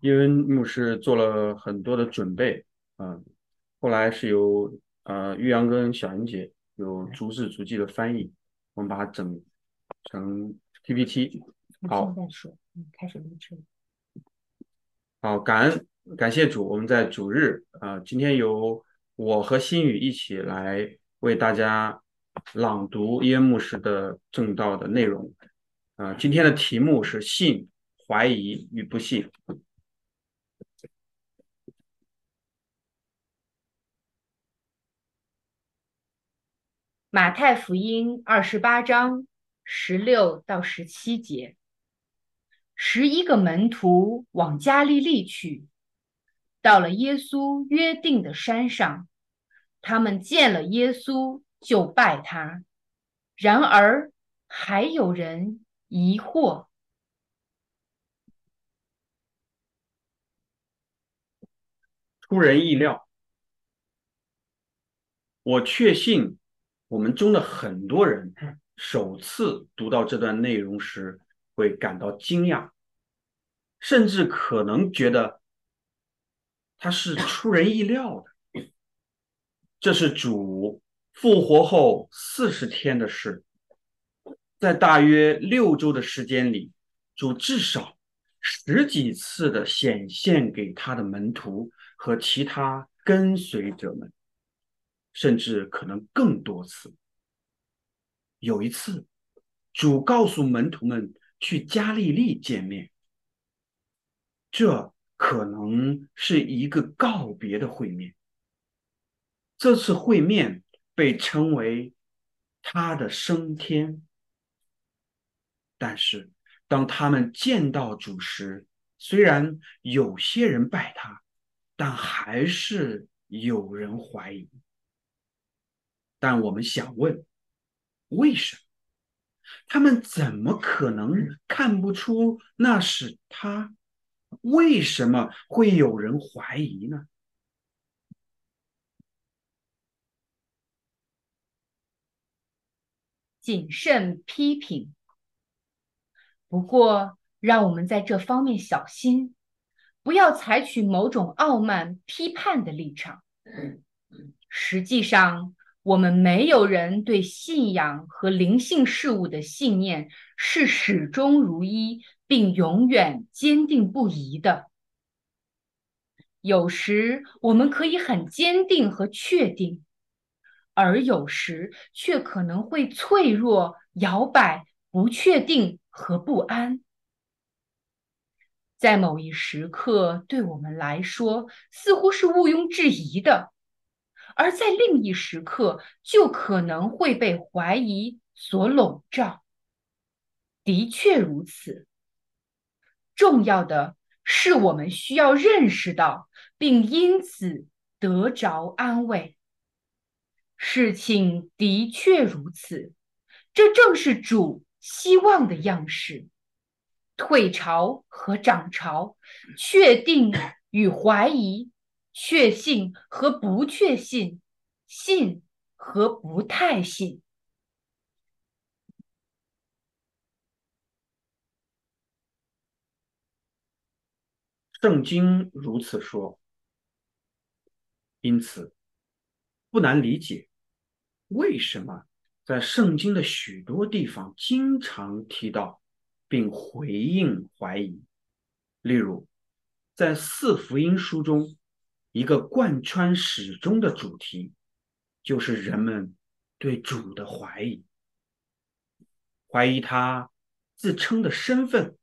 伊恩牧师做了很多的准备，嗯，后来是由呃玉阳跟小英姐有逐字逐句的翻译，我们把它整成 PPT。好，开始录制。好，感恩感谢主，我们在主日啊，今天由我和新宇一起来为大家朗读伊恩牧师的正道的内容。啊，今天的题目是信。怀疑与不信。马太福音二十八章十六到十七节，十一个门徒往加利利去，到了耶稣约定的山上，他们见了耶稣就拜他。然而还有人疑惑。出人意料，我确信我们中的很多人首次读到这段内容时会感到惊讶，甚至可能觉得它是出人意料的。这是主复活后四十天的事，在大约六周的时间里，主至少十几次的显现给他的门徒。和其他跟随者们，甚至可能更多次。有一次，主告诉门徒们去加利利见面，这可能是一个告别的会面。这次会面被称为他的升天。但是，当他们见到主时，虽然有些人拜他。但还是有人怀疑。但我们想问，为什么他们怎么可能看不出那是他？为什么会有人怀疑呢？谨慎批评。不过，让我们在这方面小心。不要采取某种傲慢批判的立场。实际上，我们没有人对信仰和灵性事物的信念是始终如一并永远坚定不移的。有时我们可以很坚定和确定，而有时却可能会脆弱、摇摆、不确定和不安。在某一时刻，对我们来说似乎是毋庸置疑的；而在另一时刻，就可能会被怀疑所笼罩。的确如此。重要的是，我们需要认识到，并因此得着安慰。事情的确如此，这正是主希望的样式。退潮和涨潮，确定与怀疑，确信和不确信，信和不太信。圣经如此说，因此不难理解为什么在圣经的许多地方经常提到。并回应怀疑，例如，在四福音书中，一个贯穿始终的主题，就是人们对主的怀疑，怀疑他自称的身份，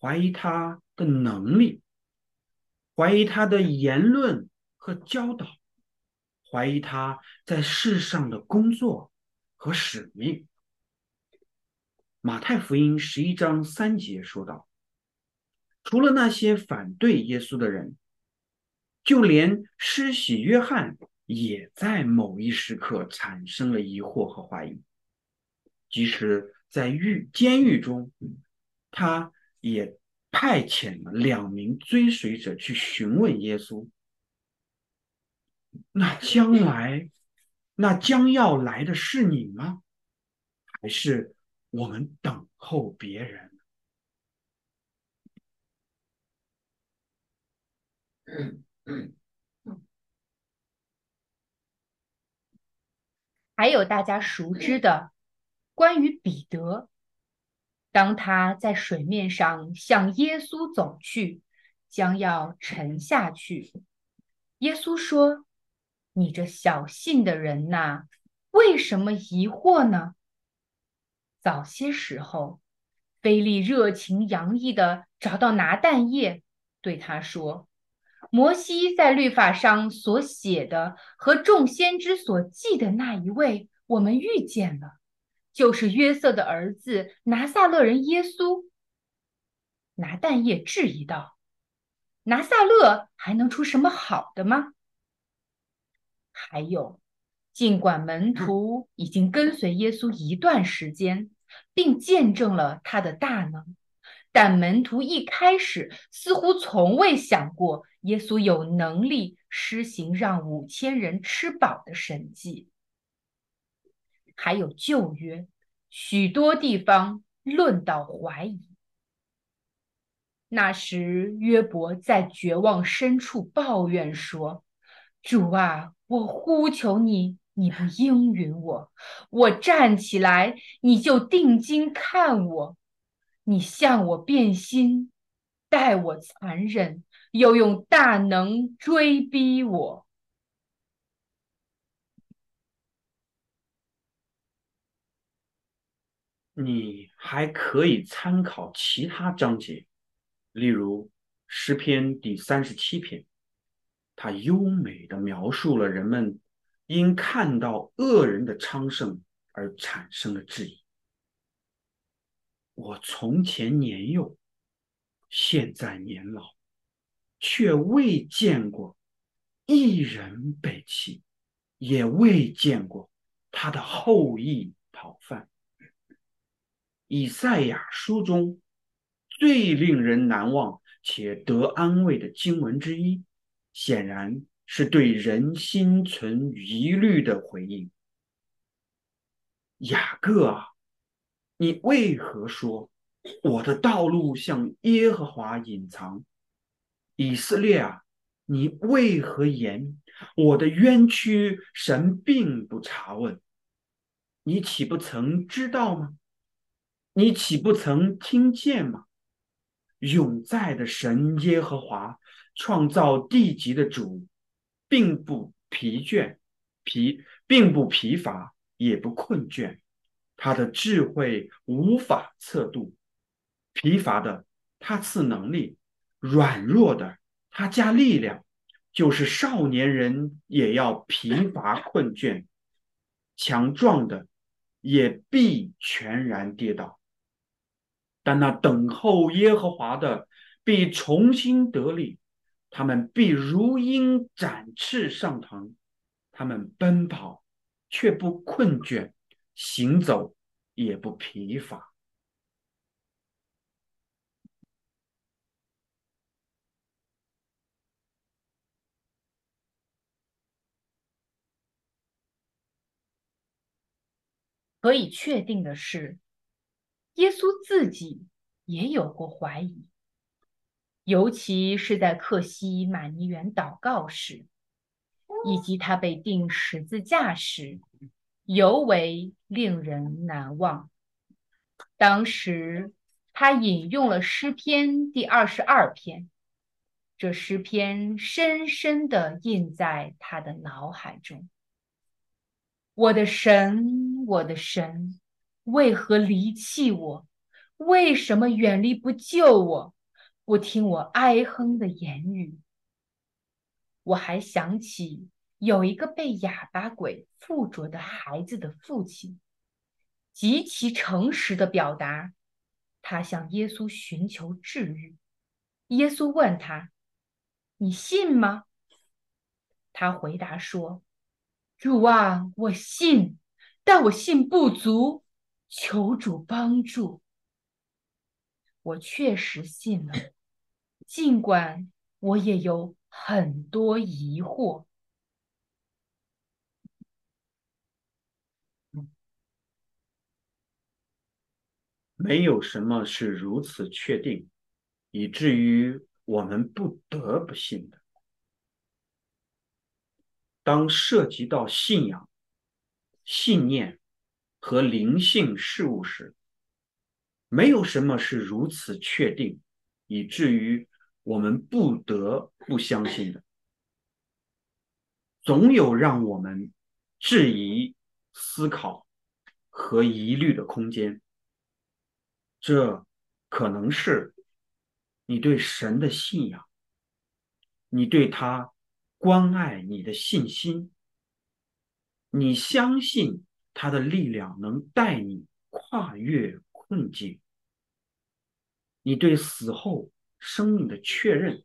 怀疑他的能力，怀疑他的言论和教导，怀疑他在世上的工作和使命。马太福音十一章三节说道：“除了那些反对耶稣的人，就连施洗约翰也在某一时刻产生了疑惑和怀疑。即使在狱监狱中，他也派遣了两名追随者去询问耶稣：那将来，那将要来的是你吗？还是我们等候别人？还有大家熟知的关于彼得，当他在水面上向耶稣走去，将要沉下去，耶稣说。你这小信的人呐，为什么疑惑呢？”早些时候，菲利热情洋溢地找到拿但业，对他说：“摩西在律法上所写的和众先知所记的那一位，我们遇见了，就是约瑟的儿子拿撒勒人耶稣。”拿但业质疑道：“拿撒勒还能出什么好的吗？”还有，尽管门徒已经跟随耶稣一段时间。并见证了他的大能，但门徒一开始似乎从未想过耶稣有能力施行让五千人吃饱的神迹。还有旧约许多地方论到怀疑。那时约伯在绝望深处抱怨说：“主啊，我呼求你。”你不应允我，我站起来，你就定睛看我；你向我变心，待我残忍，又用大能追逼我。你还可以参考其他章节，例如诗篇第三十七篇，它优美的描述了人们。因看到恶人的昌盛而产生的质疑。我从前年幼，现在年老，却未见过一人被弃，也未见过他的后裔讨饭。以赛亚书中最令人难忘且得安慰的经文之一，显然。是对人心存疑虑的回应。雅各啊，你为何说我的道路向耶和华隐藏？以色列啊，你为何言我的冤屈神并不查问？你岂不曾知道吗？你岂不曾听见吗？永在的神耶和华，创造地极的主。并不疲倦，疲并不疲乏，也不困倦。他的智慧无法测度，疲乏的他赐能力，软弱的他加力量。就是少年人也要疲乏困倦，强壮的也必全然跌倒。但那等候耶和华的必重新得力。他们必如鹰展翅上腾，他们奔跑却不困倦，行走也不疲乏。可以确定的是，耶稣自己也有过怀疑。尤其是在克西马尼园祷告时，以及他被钉十字架时，尤为令人难忘。当时他引用了诗篇第二十二篇，这诗篇深深地印在他的脑海中。我的神，我的神，为何离弃我？为什么远离不救我？不听我哀哼的言语，我还想起有一个被哑巴鬼附着的孩子的父亲，极其诚实的表达，他向耶稣寻求治愈。耶稣问他：“你信吗？”他回答说：“主啊，我信，但我信不足，求主帮助。”我确实信了。尽管我也有很多疑惑，没有什么是如此确定，以至于我们不得不信的。当涉及到信仰、信念和灵性事物时，没有什么是如此确定，以至于我们不得不相信的。总有让我们质疑、思考和疑虑的空间。这可能是你对神的信仰，你对他关爱你的信心，你相信他的力量能带你跨越困境，你对死后生命的确认，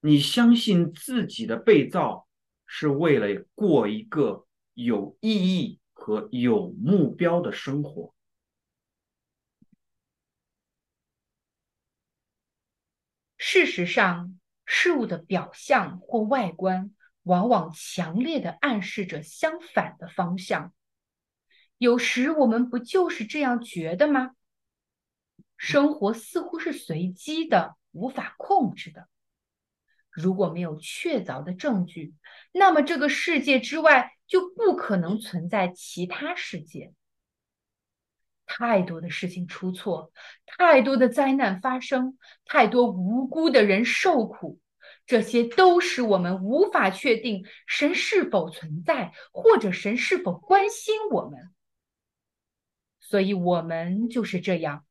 你相信自己的被造。是为了过一个有意义和有目标的生活。事实上，事物的表象或外观往往强烈的暗示着相反的方向。有时我们不就是这样觉得吗？生活似乎是随机的，无法控制的。如果没有确凿的证据，那么这个世界之外就不可能存在其他世界。太多的事情出错，太多的灾难发生，太多无辜的人受苦，这些都使我们无法确定神是否存在，或者神是否关心我们。所以，我们就是这样，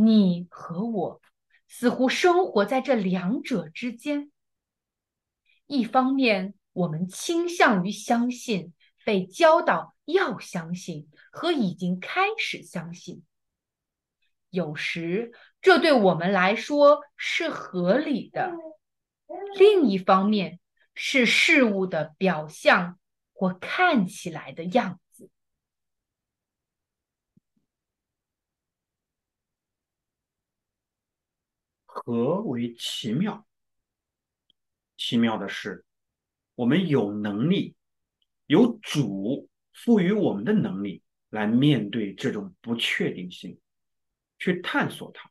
你和我。似乎生活在这两者之间。一方面，我们倾向于相信，被教导要相信和已经开始相信。有时，这对我们来说是合理的；另一方面，是事物的表象或看起来的样子。何为奇妙？奇妙的是，我们有能力，有主赋予我们的能力，来面对这种不确定性，去探索它，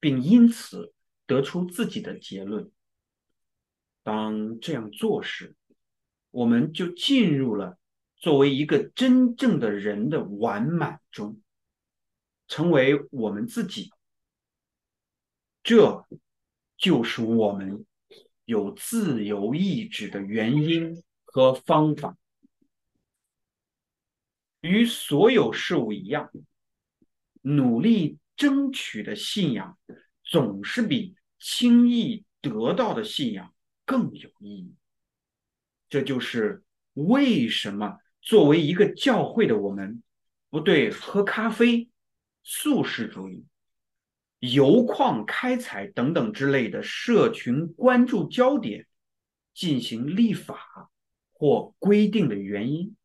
并因此得出自己的结论。当这样做时，我们就进入了作为一个真正的人的完满中，成为我们自己。这就是我们有自由意志的原因和方法。与所有事物一样，努力争取的信仰总是比轻易得到的信仰更有意义。这就是为什么作为一个教会的我们，不对喝咖啡、素食主义。油矿开采等等之类的社群关注焦点进行立法或规定的原因，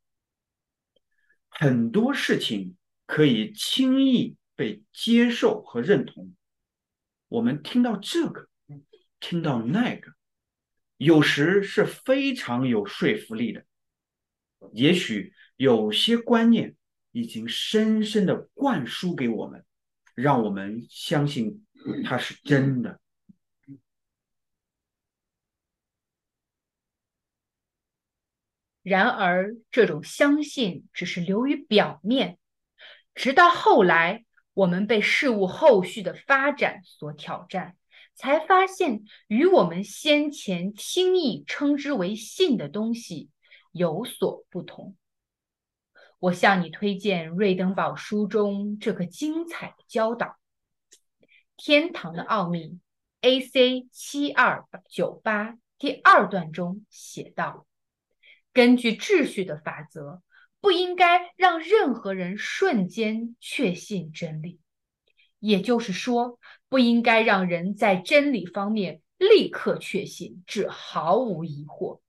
很多事情可以轻易被接受和认同。我们听到这个，听到那个，有时是非常有说服力的。也许有些观念已经深深的灌输给我们。让我们相信它是真的。然而，这种相信只是流于表面，直到后来，我们被事物后续的发展所挑战，才发现与我们先前轻易称之为信的东西有所不同。我向你推荐《瑞登堡书》中这个精彩的教导，《天堂的奥秘》A.C. 七二九八第二段中写道：“根据秩序的法则，不应该让任何人瞬间确信真理，也就是说，不应该让人在真理方面立刻确信，至毫无疑惑。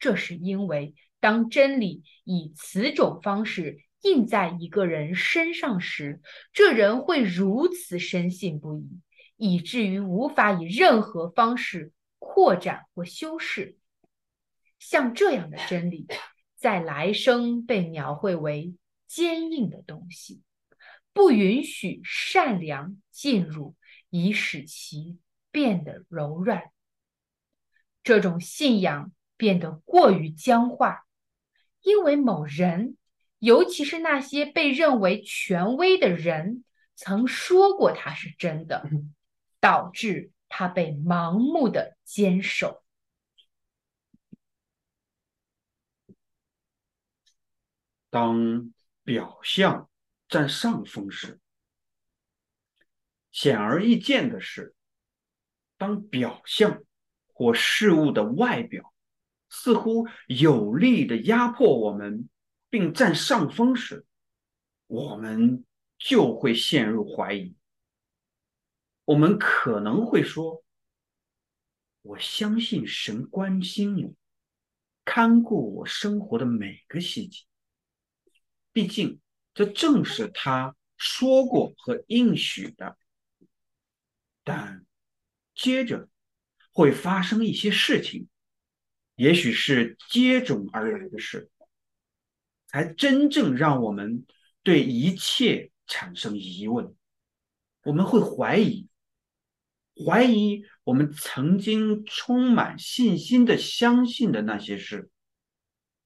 这是因为。”当真理以此种方式印在一个人身上时，这人会如此深信不疑，以至于无法以任何方式扩展或修饰。像这样的真理，在来生被描绘为坚硬的东西，不允许善良进入，以使其变得柔软。这种信仰。变得过于僵化，因为某人，尤其是那些被认为权威的人，曾说过它是真的，导致他被盲目的坚守。当表象占上风时，显而易见的是，当表象或事物的外表似乎有力的压迫我们，并占上风时，我们就会陷入怀疑。我们可能会说：“我相信神关心我，看顾我生活的每个细节。”毕竟，这正是他说过和应许的。但接着会发生一些事情，也许是接踵而来的事，才真正让我们对一切产生疑问。我们会怀疑，怀疑我们曾经充满信心的相信的那些事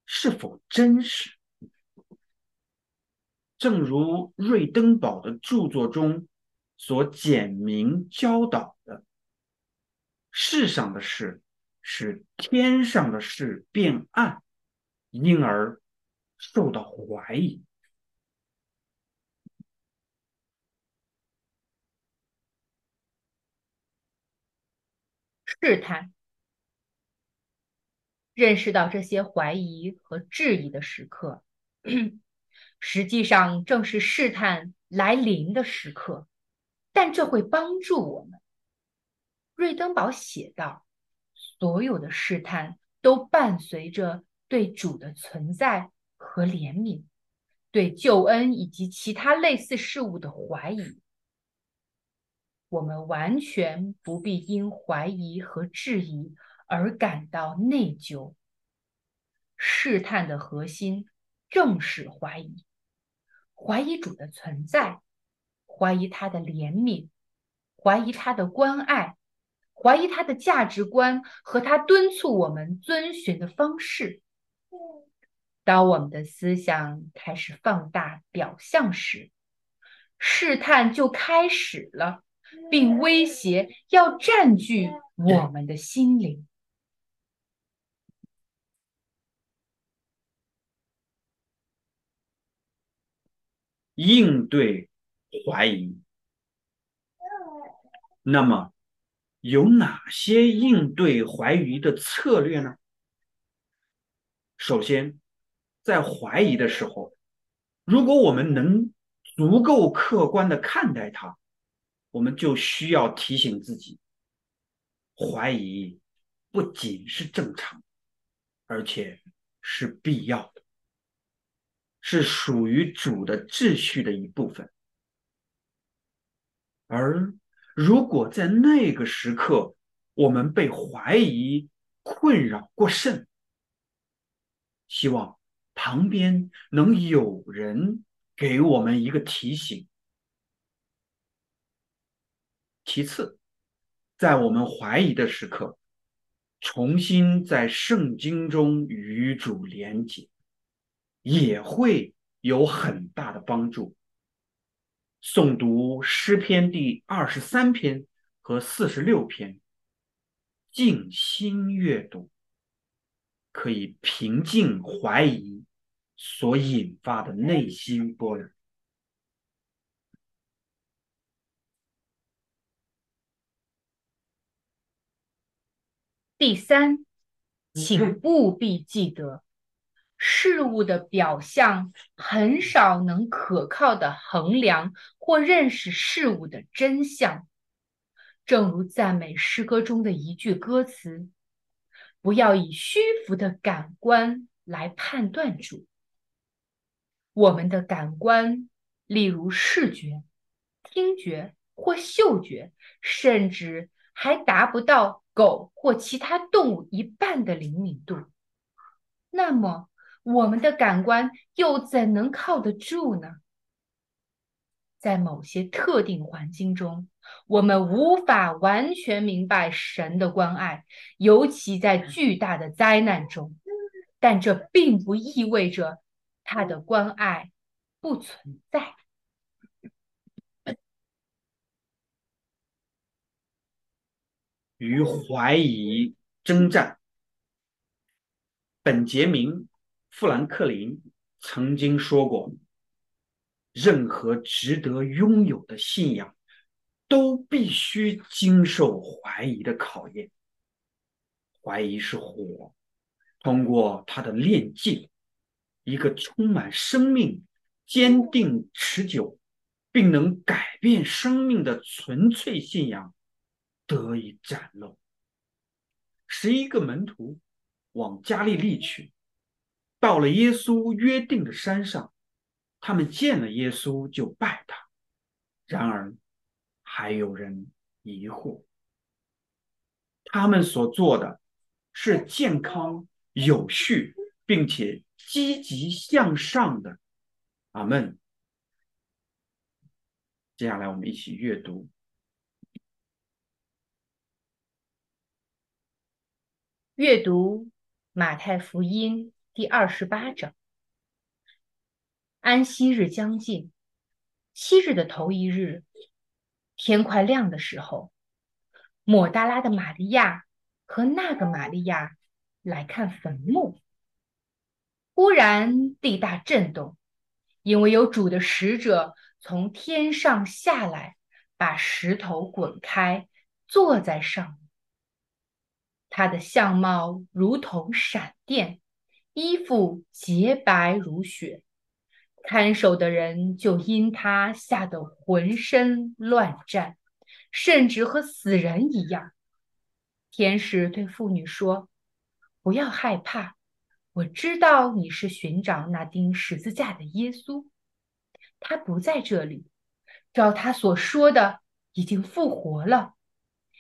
是否真实。正如瑞登堡的著作中所简明教导的，世上的事使天上的事变暗，因而受到怀疑。试探，认识到这些怀疑和质疑的时刻。实际上正是试探来临的时刻，但这会帮助我们。瑞登堡写道：“所有的试探都伴随着对主的存在和怜悯，对救恩以及其他类似事物的怀疑。我们完全不必因怀疑和质疑而感到内疚。试探的核心正是怀疑。”怀疑主的存在，怀疑他的怜悯，怀疑他的关爱，怀疑他的价值观和他敦促我们遵循的方式。当我们的思想开始放大表象时，试探就开始了，并威胁要占据我们的心灵。应对怀疑，那么有哪些应对怀疑的策略呢？首先，在怀疑的时候，如果我们能足够客观的看待它，我们就需要提醒自己，怀疑不仅是正常，而且是必要的。是属于主的秩序的一部分，而如果在那个时刻我们被怀疑困扰过甚，希望旁边能有人给我们一个提醒。其次，在我们怀疑的时刻，重新在圣经中与主连结。也会有很大的帮助。诵读诗篇第二十三篇和四十六篇，静心阅读，可以平静怀疑所引发的内心波澜。第三，请务必记得。事物的表象很少能可靠的衡量或认识事物的真相，正如赞美诗歌中的一句歌词：“不要以虚浮的感官来判断主。”我们的感官，例如视觉、听觉或嗅觉，甚至还达不到狗或其他动物一半的灵敏度。那么，我们的感官又怎能靠得住呢？在某些特定环境中，我们无法完全明白神的关爱，尤其在巨大的灾难中。但这并不意味着他的关爱不存在。与怀疑征战，本杰明·富兰克林曾经说过。任何值得拥有的信仰，都必须经受怀疑的考验。怀疑是火，通过它的炼尽，一个充满生命、坚定、持久，并能改变生命的纯粹信仰得以展露。十一个门徒往加利利去，到了耶稣约定的山上。他们见了耶稣就拜他，然而还有人疑惑。他们所做的是健康、有序，并且积极向上的。阿门。接下来我们一起阅读，阅读马太福音第二十八章。安息日将近，七日的头一日，天快亮的时候，抹大拉的玛利亚和那个玛利亚来看坟墓。忽然地大震动，因为有主的使者从天上下来，把石头滚开，坐在上面。他的相貌如同闪电，衣服洁白如雪。看守的人就因他吓得浑身乱颤，甚至和死人一样。天使对妇女说：“不要害怕，我知道你是寻找那钉十字架的耶稣，他不在这里，照他所说的，已经复活了。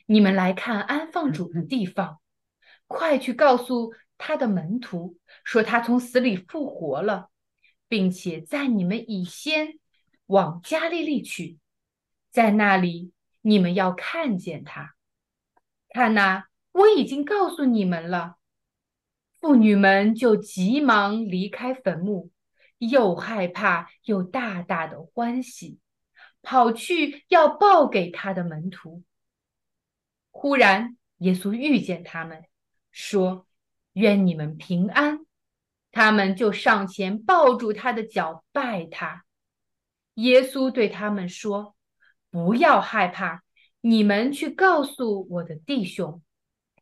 你们来看安放主的地方，快去告诉他的门徒，说他从死里复活了。”并且在你们以先往加利利去，在那里你们要看见他。看呐，我已经告诉你们了。妇女们就急忙离开坟墓，又害怕又大大的欢喜，跑去要报给他的门徒。忽然，耶稣遇见他们，说：“愿你们平安。”他们就上前抱住他的脚拜他。耶稣对他们说：“不要害怕，你们去告诉我的弟兄，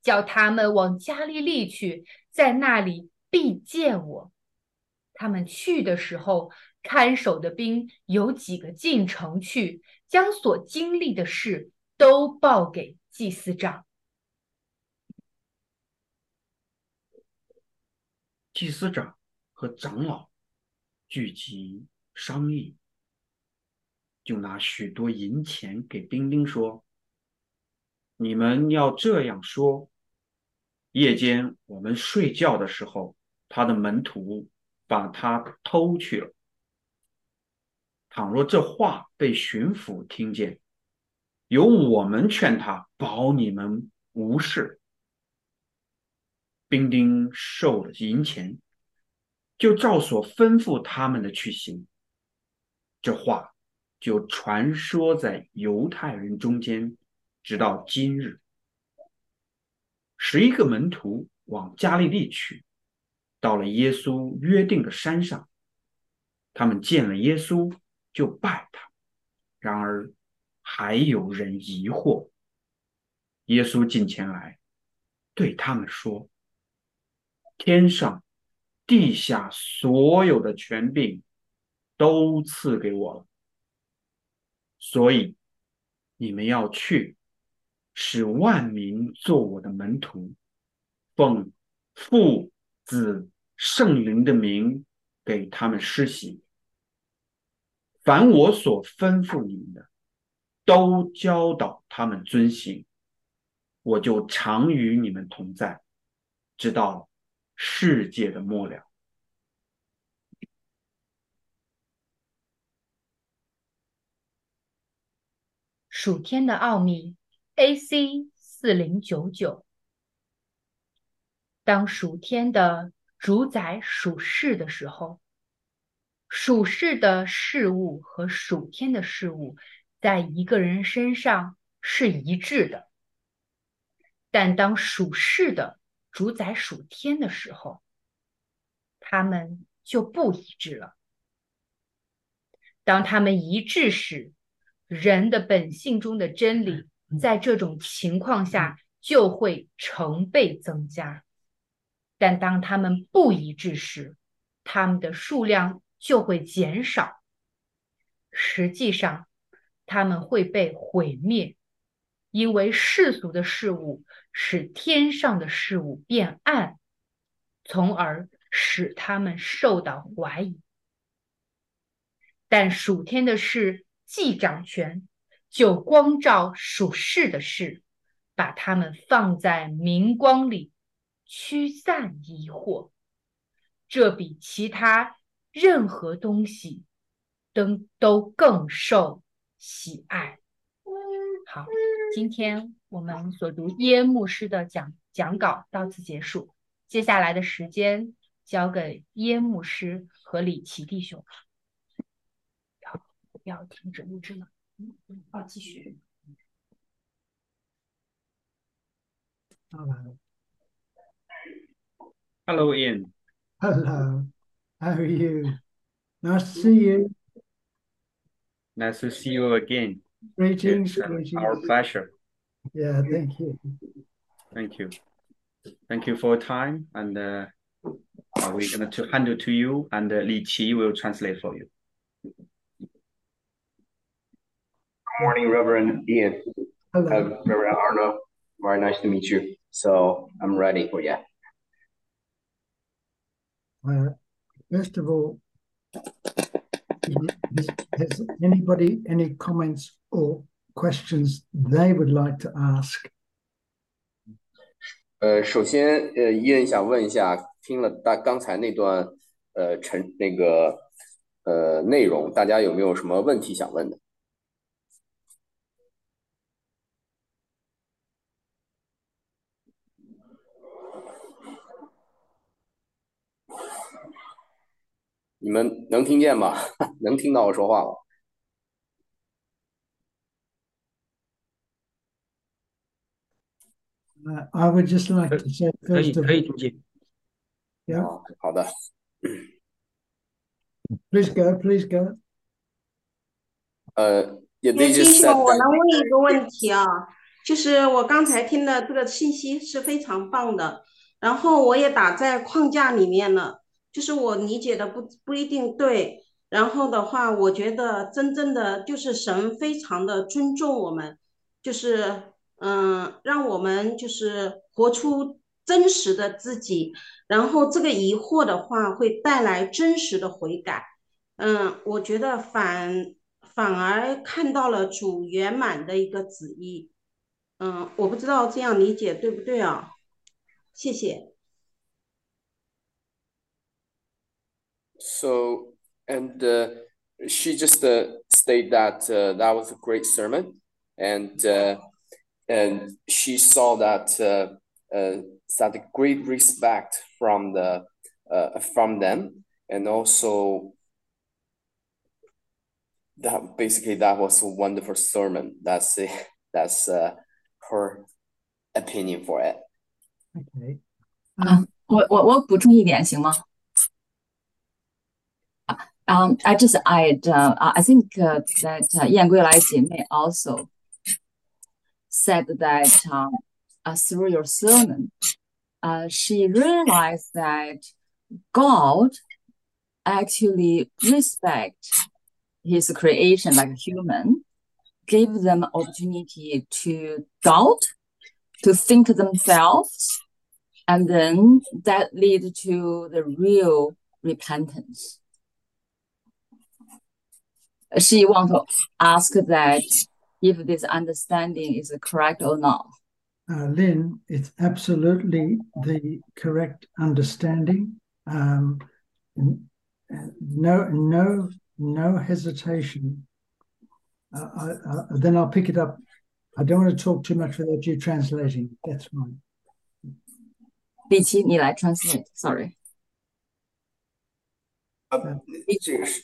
叫他们往加利利去，在那里必见我。”他们去的时候，看守的兵有几个进城去，将所经历的事都报给祭司长。祭司长和长老聚集商议，就拿许多银钱给兵丁说：“你们要这样说：夜间我们睡觉的时候，他的门徒把他偷去了。倘若这话被巡抚听见，由我们劝他，保你们无事。”兵丁受了银钱，就照所吩咐他们的去行。这话就传说在犹太人中间，直到今日。十一个门徒往加利利去，到了耶稣约定的山上，他们见了耶稣就拜他。然而还有人疑惑。耶稣近前来，对他们说。天上、地下所有的权柄都赐给我了，所以你们要去，使万民做我的门徒，奉父、子、圣灵的名给他们施洗。凡我所吩咐你们的，都教导他们遵行，我就常与你们同在，直到。世界的末了。属天的奥秘，AC 四零九九。当属天的主宰属世的时候，属世的事物和属天的事物在一个人身上是一致的。但当属世的主宰属天的时候，他们就不一致了。当他们一致时，人的本性中的真理在这种情况下就会成倍增加。但当他们不一致时，他们的数量就会减少。实际上，他们会被毁灭，因为世俗的事物使天上的事物变暗，从而使他们受到怀疑。但属天的事既掌权，就光照属世的事，把它们放在明光里。驱散疑惑，这比其他任何东西都都更受喜爱。好，今天我们所读耶牧师的讲讲稿到此结束，接下来的时间交给耶牧师和李奇弟兄。要要停止录制吗？嗯，好，继续。Hello.。Hello, Ian. Hello. How are you? Nice to see you. Nice to see you again. Greetings. It's greetings. our pleasure. Yeah, thank you. Thank you. Thank you for your time. And uh, we're going to hand it to you, and uh, Li Qi will translate for you. Good morning, Reverend Ian. Hello. Uh, Reverend Arno. Very nice to meet you. So I'm ready for you. Uh, first of all, has, has anybody any comments or questions they would like to ask? 呃，首先，呃，伊恩想问一下，听了大刚才那段呃陈那个呃内容，大家有没有什么问题想问的？你们能听见吗？能听到我说话吗？I would just like to say 可以 first of 可以 all, 听见。yeah, 啊，好的。please go, please go. 呃，yeah, 叶 they 弟 just 兄，said 我 that 能问一个问题啊？就是我刚才听的这个信息是非常棒的，然后我也打在框架里面了，就是我理解的不不一定对，然后的话，我觉得真正的就是神非常的尊重我们，就是嗯，让我们就是活出真实的自己，然后这个疑惑的话会带来真实的悔改。嗯，我觉得反反而看到了主圆满的一个旨意。嗯，我不知道这样理解对不对啊？谢谢。So, and she just uh, state that that was a great sermon, and uh, and she saw that uh, uh, that great respect from the uh, from them, and also that basically that was a wonderful sermon. That's it. That's uh, her opinion for it. Okay. 啊 Um,，我我我补充一点行吗？Um, I just I uh, I think uh, that uh, 燕归来姐妹 also said that um, uh, through your sermon, uh, she realized that God actually respect His creation like a human, gave them opportunity to doubt, to think themselves, and then that lead to the real repentance. She want to ask that if this understanding is correct or not. uh, Lynn, it's absolutely the correct understanding. Um, n- uh, no, no, no hesitation uh, I, uh, then I'll pick it up. I don't want to talk too much without you translating. That's fine. 李琦，你来 translate。Sorry，呃，这个是是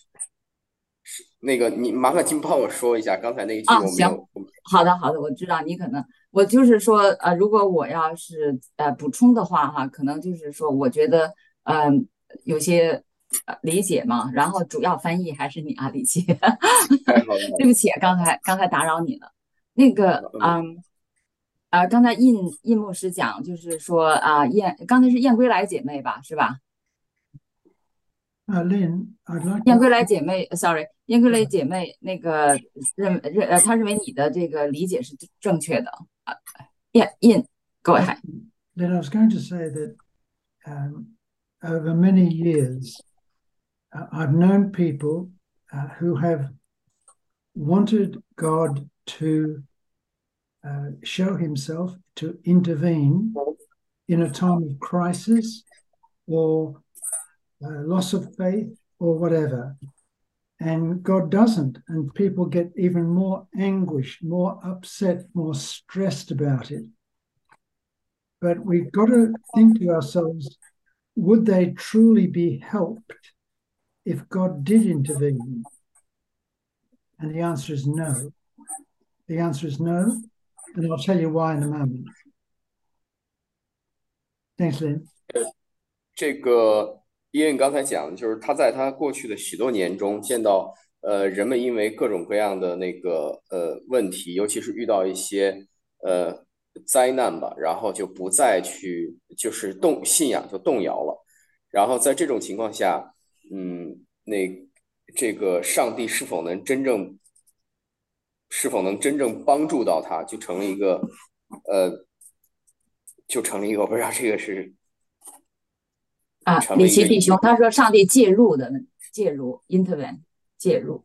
那个，你麻烦请帮我说一下刚才那一句啊我没行好的好的，我知道你可能，我就是说，呃，如果我要是呃补充的话哈，可能就是说，我觉得嗯、有些呃理解嘛，然后主要翻译还是你啊，李琦。对不起，刚才刚才打扰你了。那个，嗯，呃，刚才印印牧师讲，就是说啊，燕刚才是燕归来姐妹吧，是吧？Uh, Lynn, I'd like 燕 to, 归来姐妹呃，sorry，燕归来姐妹那个认认呃，她认为你的这个理解是正确的啊。燕印，go ahead。 Lynn, I was going to say that um, over many years, uh, I've known people uh, who have wanted God to uh, show himself, to intervene in a time of crisis or uh, loss of faith or whatever. And God doesn't. And people get even more anguished, more upset, more stressed about it. But we've got to think to ourselves would they truly be helped if God did intervene? And the answer is no. The answer is no. And I'll tell you why in a moment. Thanks, Lynn. 这个因为你刚才讲，就是他在他过去的许多年中见到，呃，人们因为各种各样的那个呃问题，尤其是遇到一些呃灾难吧，然后就不再去就是动信仰就动摇了，然后在这种情况下，嗯，那这个上帝是否能真正是否能真正帮助到他，就成了一个呃，就成了一个我不知道这个是。啊，成了一个李琦弟兄，他说上帝介入的介入 intervene 介入，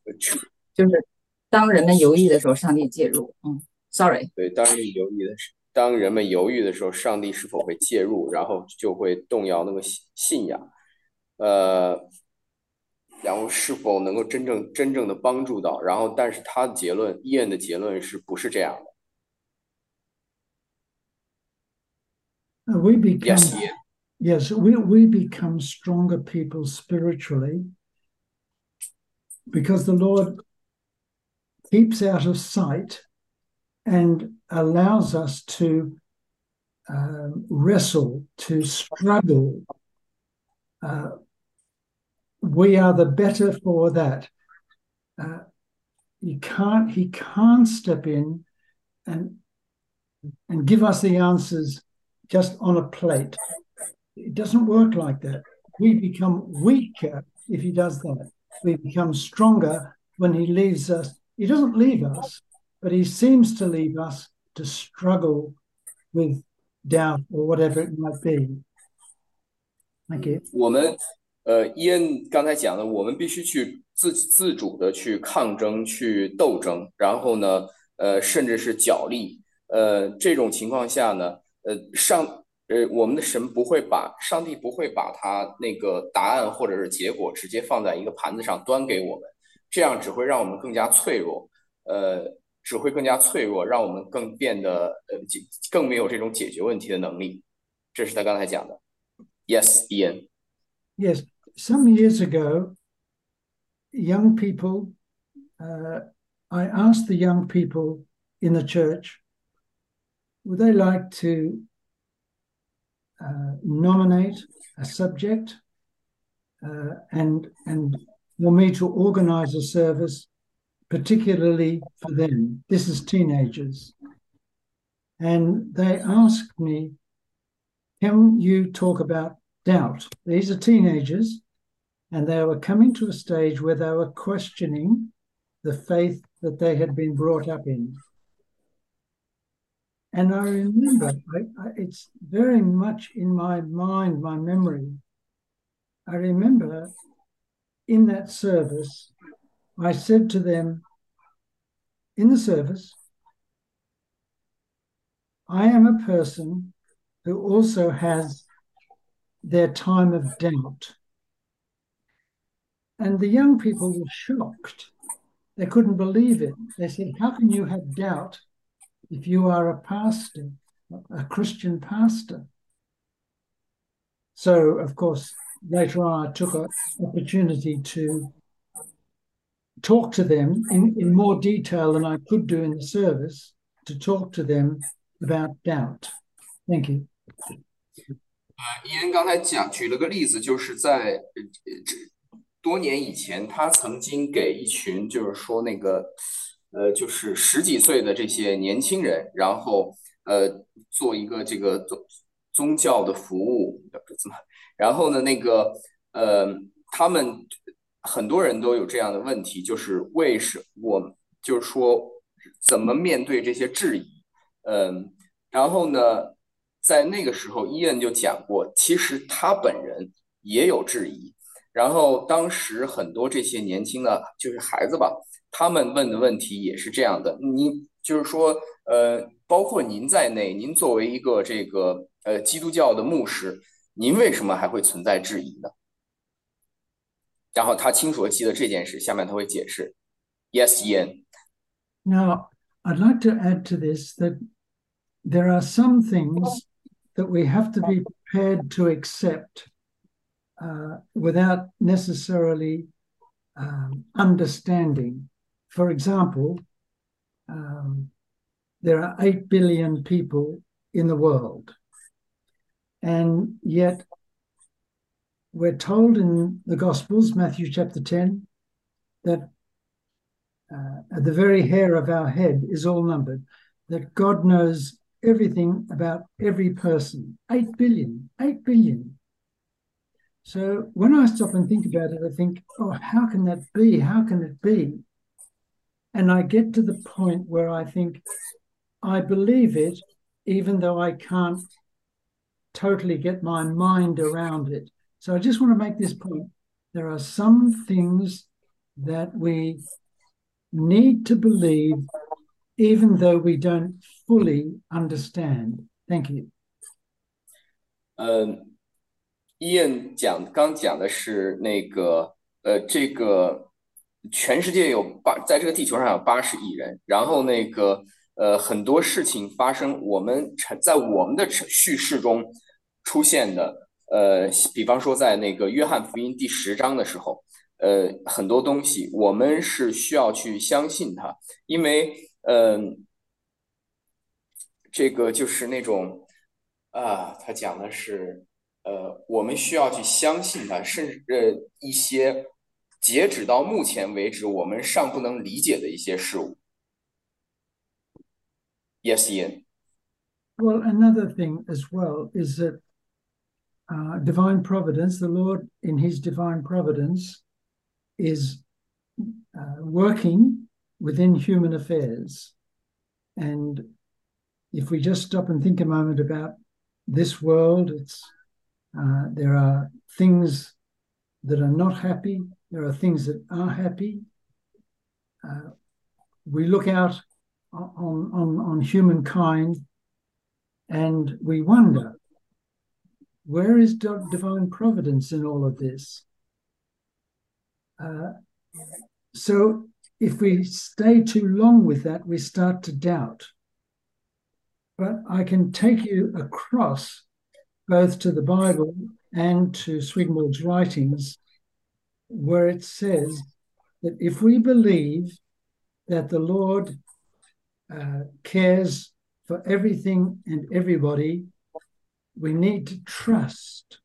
就是当人们犹豫的时候，上帝介入。嗯，sorry，对，当人们犹豫的时，当人们犹豫的时候，上帝是否会介入，然后就会动摇那个信信仰，呃，然后是否能够真正真正的帮助到，然后但是他的结论，伊恩的结论是不是这样的？Uh, We 恩 Yes, we, we become stronger people spiritually because the Lord keeps out of sight and allows us to um, wrestle, to struggle. Uh, we are the better for that. Uh, can't, he can't step in and and give us the answers just on a plate. It doesn't work like that. We become weaker if he does that. We become stronger when he leaves us. He doesn't leave us, but he seems to leave us to struggle with doubt or whatever it might be. Thank you. 我们呃，伊恩刚才讲的，我们必须去自自主的去抗争、去斗争，然后呢，呃，甚至是角力。呃，这种情况下呢，呃，上 呃，我们的神不会把上帝不会把他那个答案或者是结果直接放在一个盘子上端给我们，这样只会让我们更加脆弱，呃，只会更加脆弱，让我们更变得呃解更没有这种解决问题的能力。这是他刚才讲的。Yes, Ian. Yes, some years ago, young people, uh, I asked the young people in the church, would they like to uh, nominate a subject uh, and and for me to organize a service, particularly for them. This is teenagers, and they asked me, "Can you talk about doubt?" These are teenagers, and they were coming to a stage where they were questioning the faith that they had been brought up in. And I remember, I, I, it's very much in my mind, my memory. I remember in that service, I said to them in the service, I am a person who also has their time of doubt. And the young people were shocked they couldn't believe it. They said, How can you have doubt if you are a pastor, a Christian pastor? So, of course, later on, I took an opportunity to talk to them in, in more detail than I could do in the service to talk to them about doubt. Thank you. 呃，伊恩刚才讲举了个例子，就是在呃这多年以前，他曾经给一群就是说那个 呃就是十几岁的这些年轻人，然后呃做一个这个宗宗教的服务，然后呢那个呃他们很多人都有这样的问题，就是为什我就是说怎么面对这些质疑，嗯，然后呢？在那个时候，伊恩就讲过，其实他本人也有质疑。然后当时很多这些年轻的就是孩子吧，他们问的问题也是这样的。你就是说，呃，包括您在内，您作为一个这个呃基督教的牧师，您为什么还会存在质疑呢？然后他清楚的记得这件事，下面他会解释。Yes, Ian. Now, I'd like to add to this that there are some things that we have to be prepared to accept uh, without necessarily um, understanding. For example, um, there are 8 billion people in the world, and yet we're told in the Gospels, Matthew chapter 10, that uh, the very hair of our head is all numbered, that God knows everything about every person 8 billion, 8 billion. So when I stop and think about it, I think, oh, how can that be? How can it be? And I get to the point where I think, I believe it, even though I can't totally get my mind around it. So I just want to make this point. There are some things that we need to believe even though we don't fully understand. Thank you. 嗯，伊恩讲刚讲的是那个呃，这个 全世界有八，在这个地球上有八十亿人，然后那个呃，很多事情发生，我们成在我们的叙事中出现的，呃，比方说在那个约翰福音第十章的时候，呃，很多东西我们是需要去相信它，因为嗯，这个就是那种啊，他讲的是，呃，我们需要去相信他，甚至一些截止到目前为止我们尚不能理解的一些事物。Yes, Ian. Well, another thing as well is that uh, divine providence, the Lord in His divine providence, is uh, working within human affairs. And if we just stop and think a moment about this world, it's uh, there are things that are not happy. there are things that are happy. Uh, we look out on, on, on humankind and we wonder where is divine providence in all of this? Uh, so if we stay too long with that, we start to doubt. But I can take you across both to the Bible and to Swedenborg's writings, where it says that if we believe that the Lord uh, cares for everything and everybody, we need to trust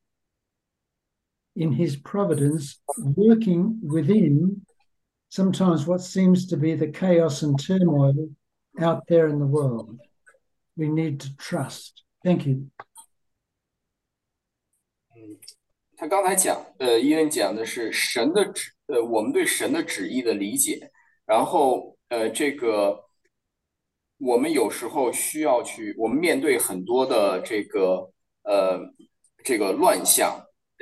in his providence working within sometimes what seems to be the chaos and turmoil out there in the world. We need to trust. Thank you. 他刚才讲，呃，伊恩讲的是神的旨，呃，我们对神的旨意的理解。然后，呃，这个我们有时候需要去，我们面对很多的这个，呃，这个乱象，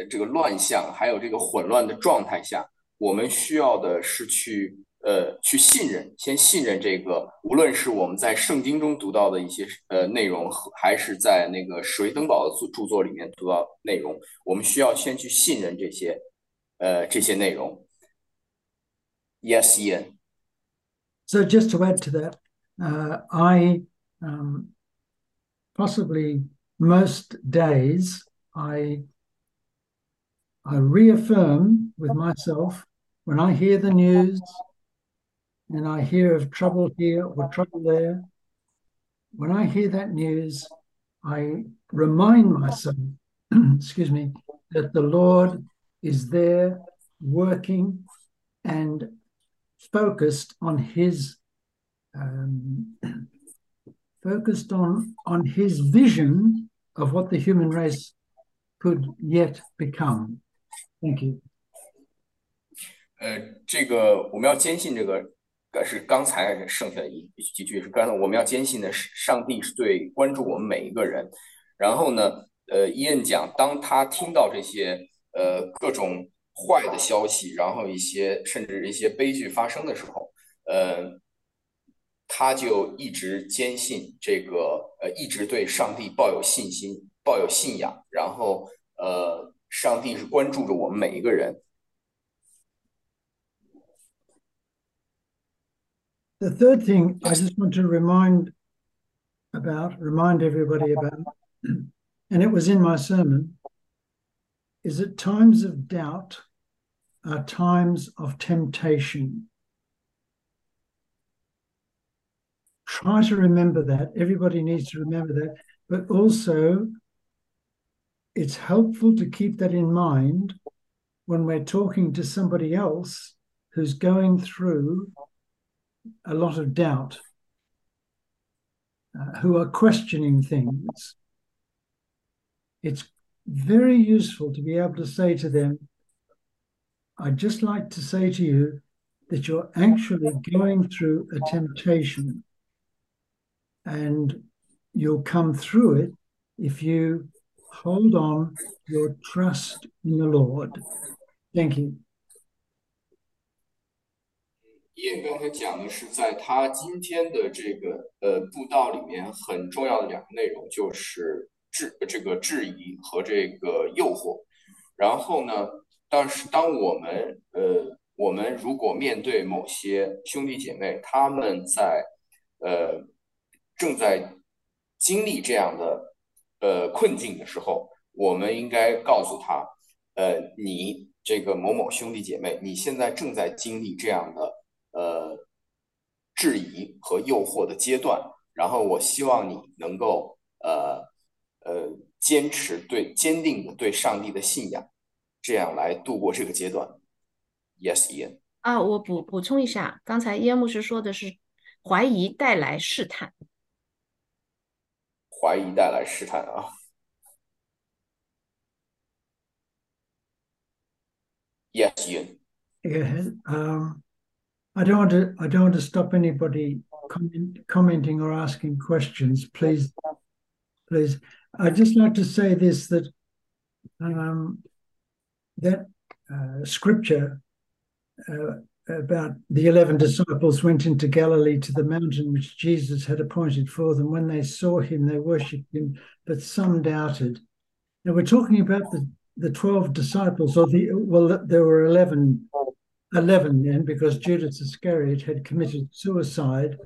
这个乱象，还有这个混乱的状态下，我们需要的是去呃去信任，先信任这个，无论是我们在圣经中读到的一些呃内容，还是在那个史威登堡的着着作里面读到内容，我们需要先去信任这些呃这些内容。Yes, Ian. So just to add to that, uh, I um, possibly most days I I reaffirm with myself when I hear the news and I hear of trouble here or trouble there. When I hear that news, I remind myself, excuse me, that the Lord is there working and focused on his um, focused on on his vision of what the human race could yet become. Thank you. 呃，这个我们要坚信这个，呃， 是刚才剩下的一几句是刚才我们要坚信的是，上帝是对关注我们每一个人。然后呢，呃，伊恩讲，当他听到这些呃各种坏的消息，然后一些甚至一些悲剧发生的时候，呃，他就一直坚信这个，呃，一直对上帝抱有信心，抱有信仰，然后呃，上帝是关注着我们每一个人。The third thing I just want to remind about, remind everybody about, and it was in my sermon, is that times of doubt are times of temptation. Try to remember that. Everybody needs to remember that. But also, it's helpful to keep that in mind when we're talking to somebody else who's going through a lot of doubt, uh, who are questioning things. It's very useful to be able to say to them, I'd just like to say to you that you're actually going through a temptation and you'll come through it if you hold on your trust in the Lord. Thank you. 叶刚才讲的是，在他今天的这个呃布道里面很重要的两个内容，就是质这个质疑和这个诱惑。然后呢，但是当我们呃我们如果面对某些兄弟姐妹，他们在呃正在经历这样的呃困境的时候，我们应该告诉他，呃，你这个某某兄弟姐妹，你现在正在经历这样的呃质疑和诱惑的阶段，然后我希望你能够呃呃坚持对坚定的对上帝的信仰，这样来度过这个阶段。Yes, Ian。啊，我补补充一下，刚才耶牧师说的是怀疑带来试探。怀疑带来试探啊。Yes, Ian. Yeah, um, I don't want to. I don't want to stop anybody comment, commenting or asking questions. Please, please. I'd just like to say this: that um, that uh, scripture uh, about the 11 disciples went into Galilee to the mountain which Jesus had appointed for them. When they saw him, they worshipped him, but some doubted. Now we're talking about the, the 12 disciples, or the, well, there were 11, 11 then, because Judas Iscariot had committed suicide.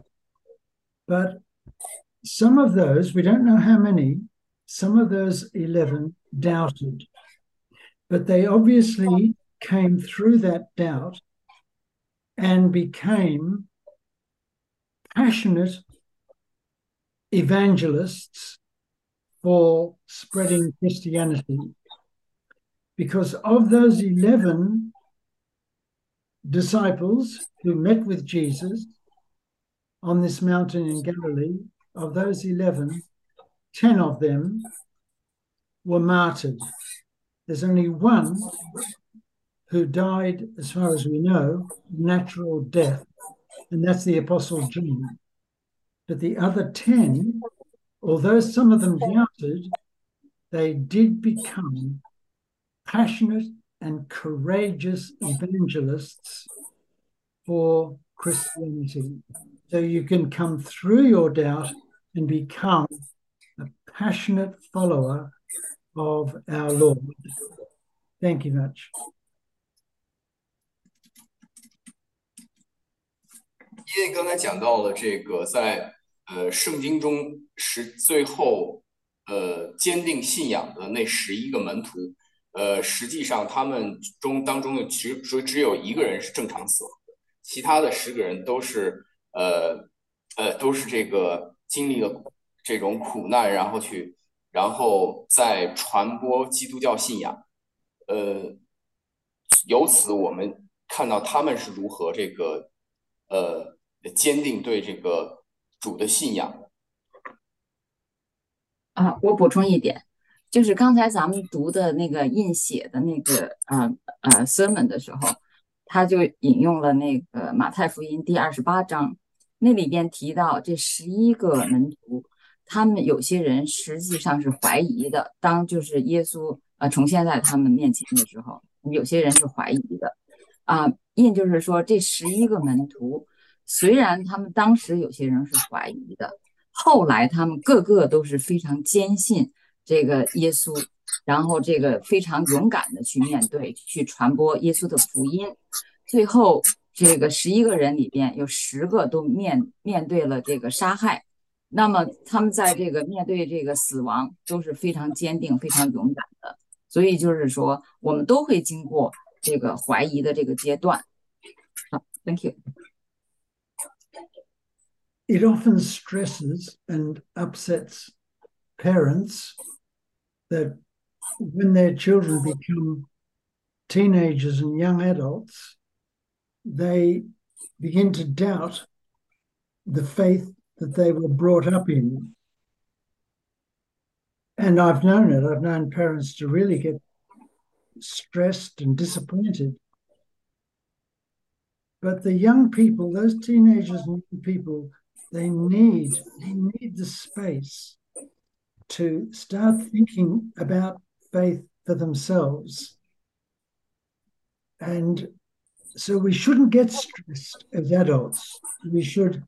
But some of those, we don't know how many, some of those 11 doubted. But they obviously came through that doubt and became passionate evangelists for spreading Christianity. Because of those 11 disciples who met with Jesus on this mountain in Galilee, of those 11, 10 of them were martyred. There's only one who died, as far as we know, natural death, and that's the Apostle John. But the other 10, although some of them doubted, they did become passionate and courageous evangelists for Christianity. So you can come through your doubt and become a passionate follower of our Lord. Thank you much. 因为刚才讲到了这个，在呃圣经中是最后呃坚定信仰的那十一个门徒， 呃，实际上他们中当中的只只只有一个人是正常死亡的，其他的十个人都是呃呃都是这个经历了这种苦难，然后去然后再传播基督教信仰，呃，由此我们看到他们是如何这个呃。坚定对这个主的信仰啊，我补充一点，就是刚才咱们读的那个印写的那个呃呃 sermon 的时候，他就引用了那个马太福音第二十八章，那里边提到这十一个门徒，他们有些人实际上是怀疑的，当就是耶稣呃重现在他们面前的时候，有些人是怀疑的啊，印就是说这十一个门徒。虽然他们当时有些人是怀疑的，后来他们个个都是非常坚信这个耶稣，然后这个非常勇敢的去面对、去传播耶稣的福音。最后这个十一个人里边有十个都面面对了这个杀害，那么他们在这个面对这个死亡都是非常坚定、非常勇敢的。所以就是说，我们都会经过这个怀疑的这个阶段。好，Thank you。it often stresses and upsets parents that when their children become teenagers and young adults, they begin to doubt the faith that they were brought up in. And I've known it, I've known parents to really get stressed and disappointed. But the young people, those teenagers and young people they need they need the space to start thinking about faith for themselves. And so we shouldn't get stressed as adults. We should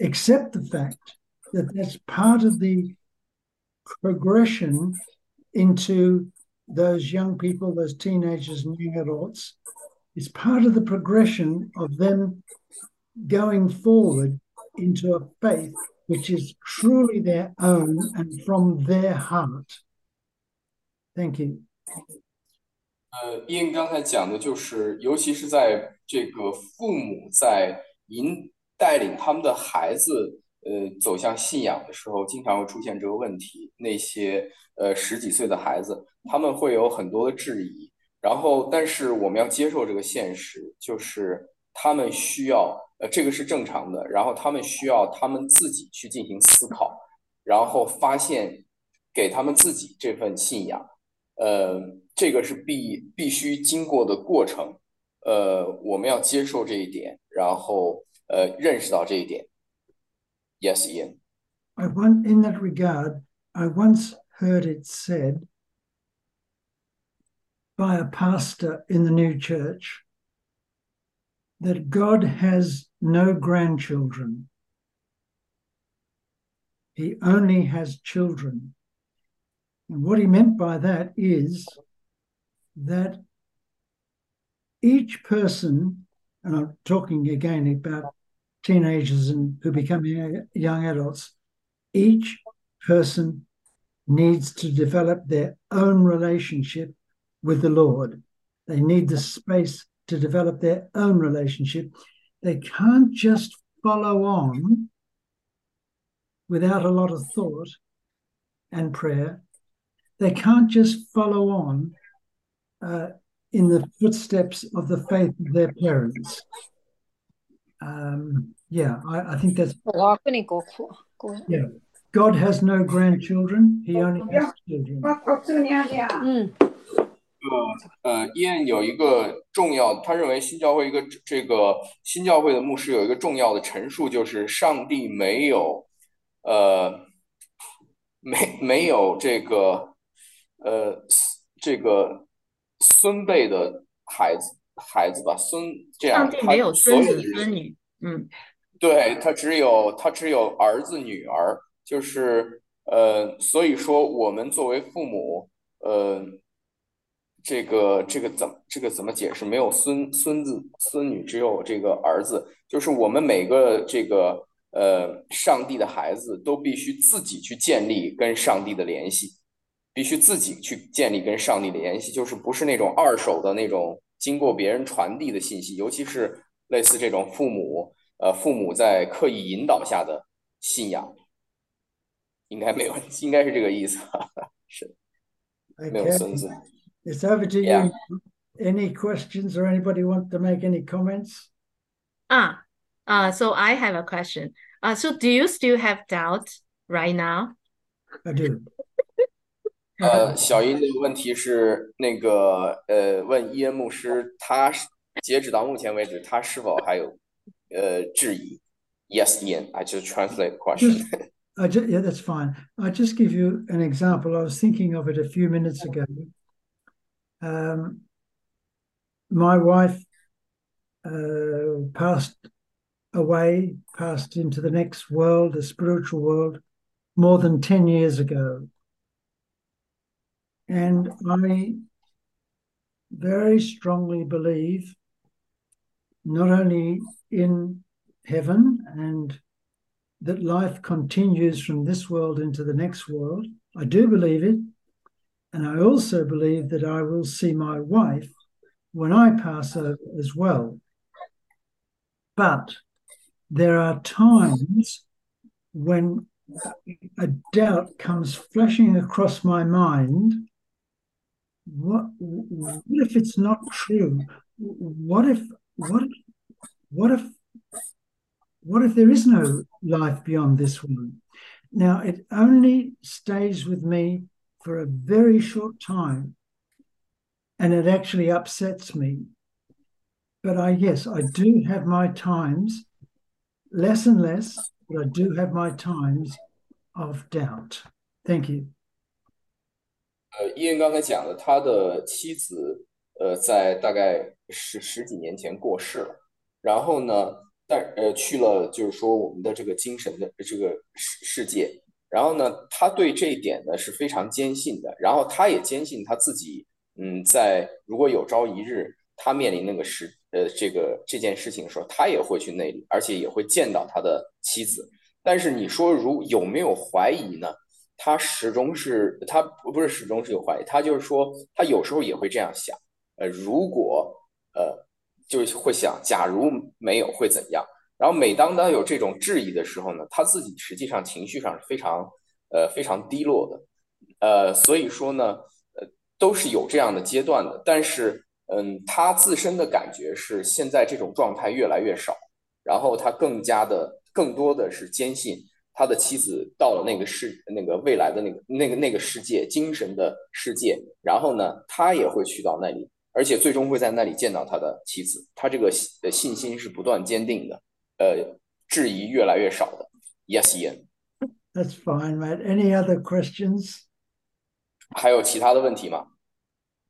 accept the fact that that's part of the progression into those young people those teenagers and young adults. Is part of the progression of them going forward into a faith which is truly their own and from their heart. Thank you. 呃，因刚才讲的就是，尤其是在这个父母在引带领他们的孩子呃走向信仰的时候，经常会出现这个问题。那些呃十几岁的孩子，他们会有很多的质疑。然后，但是我们要接受这个现实，就是他们需要呃，这个是正常的。然后他们需要他们自己去进行思考，然后发现给他们自己这份信仰。呃，这个是必必须经过的过程。呃，我们要接受这一点，然后呃，认识到这一点。Yes, Ian. I want, in that regard, I once heard it said by a pastor in the new church. That God has no grandchildren. He only has children. And what he meant by that is that each person, and I'm talking again about teenagers and who become young adults, each person needs to develop their own relationship with the Lord. They need the space to develop their own relationship. They can't just follow on without a lot of thought and prayer. They can't just follow on uh, in the footsteps of the faith of their parents. Um, yeah, I, I, think that's. Yeah, God has no grandchildren, He only has children. 呃呃，伊恩有一个重要，他认为新教会一个这个新教会的牧师有一个重要的陈述，就是上帝没有呃没没有这个呃这个孙辈的孩子孩子吧，孙这样，上帝没有孙子孙女，嗯，对他只有他只有儿子女儿，就是呃，所以说我们作为父母，呃。这个这个怎这个怎么解释？没有孙孙子孙女，只有这个儿子。就是我们每个这个呃上帝的孩子都必须自己去建立跟上帝的联系，必须自己去建立跟上帝的联系，就是不是那种二手的那种经过别人传递的信息，尤其是类似这种父母呃父母在刻意引导下的信仰，应该没有，应该是这个意思，是没有孙子。it's over to Yeah. you. Any questions or anybody want to make any comments? Ah, uh, so I have a question. Uh, so do you still have doubt right now? I do. 呃，小英的问题是那个呃，问伊恩牧师，他是截止到目前为止，他是否还有呃质疑？Yes, Ian. I just translate the question. Just, I ju- yeah, that's fine. I just give you an example. I was thinking of it a few minutes ago. Um, my wife uh, passed away, passed into the next world, the spiritual world, more than 10 years ago. And I very strongly believe not only in heaven and that life continues from this world into the next world. I do believe it. And I also believe that I will see my wife when I pass over as well. But there are times when a doubt comes flashing across my mind. What, what if it's not true? What if, what what if what if there is no life beyond this one? Now, it only stays with me for a very short time and it actually upsets me. But I, yes, I do have my times, less and less, but I do have my times of doubt. Thank you. 呃，伊恩刚才讲的，他的妻子呃，在大概十十几年前过世了，然后呢，但呃去了就是说我们的这个精神的这个世世界， 然后呢，他对这一点呢是非常坚信的，然后他也坚信他自己，嗯，在如果有朝一日他面临那个事呃这个这件事情的时候，他也会去那里，而且也会见到他的妻子。但是你说如有没有怀疑呢？他始终是他不是始终是有怀疑，他就是说他有时候也会这样想，呃，如果呃就会想，假如没有会怎样？然后每当他有这种质疑的时候呢，他自己实际上情绪上是非常呃非常低落的，呃，所以说呢，呃，都是有这样的阶段的。但是，嗯，他自身的感觉是现在这种状态越来越少，然后他更加的更多的是坚信他的妻子到了那个世那个未来的那个那个那个世界精神的世界，然后呢，他也会去到那里。而且最终会在那里见到他的妻子，他这个的信心是不断坚定的，呃，质疑越来越少的。Yes, Ian。That's fine, mate. Any other questions? 还有其他的问题吗？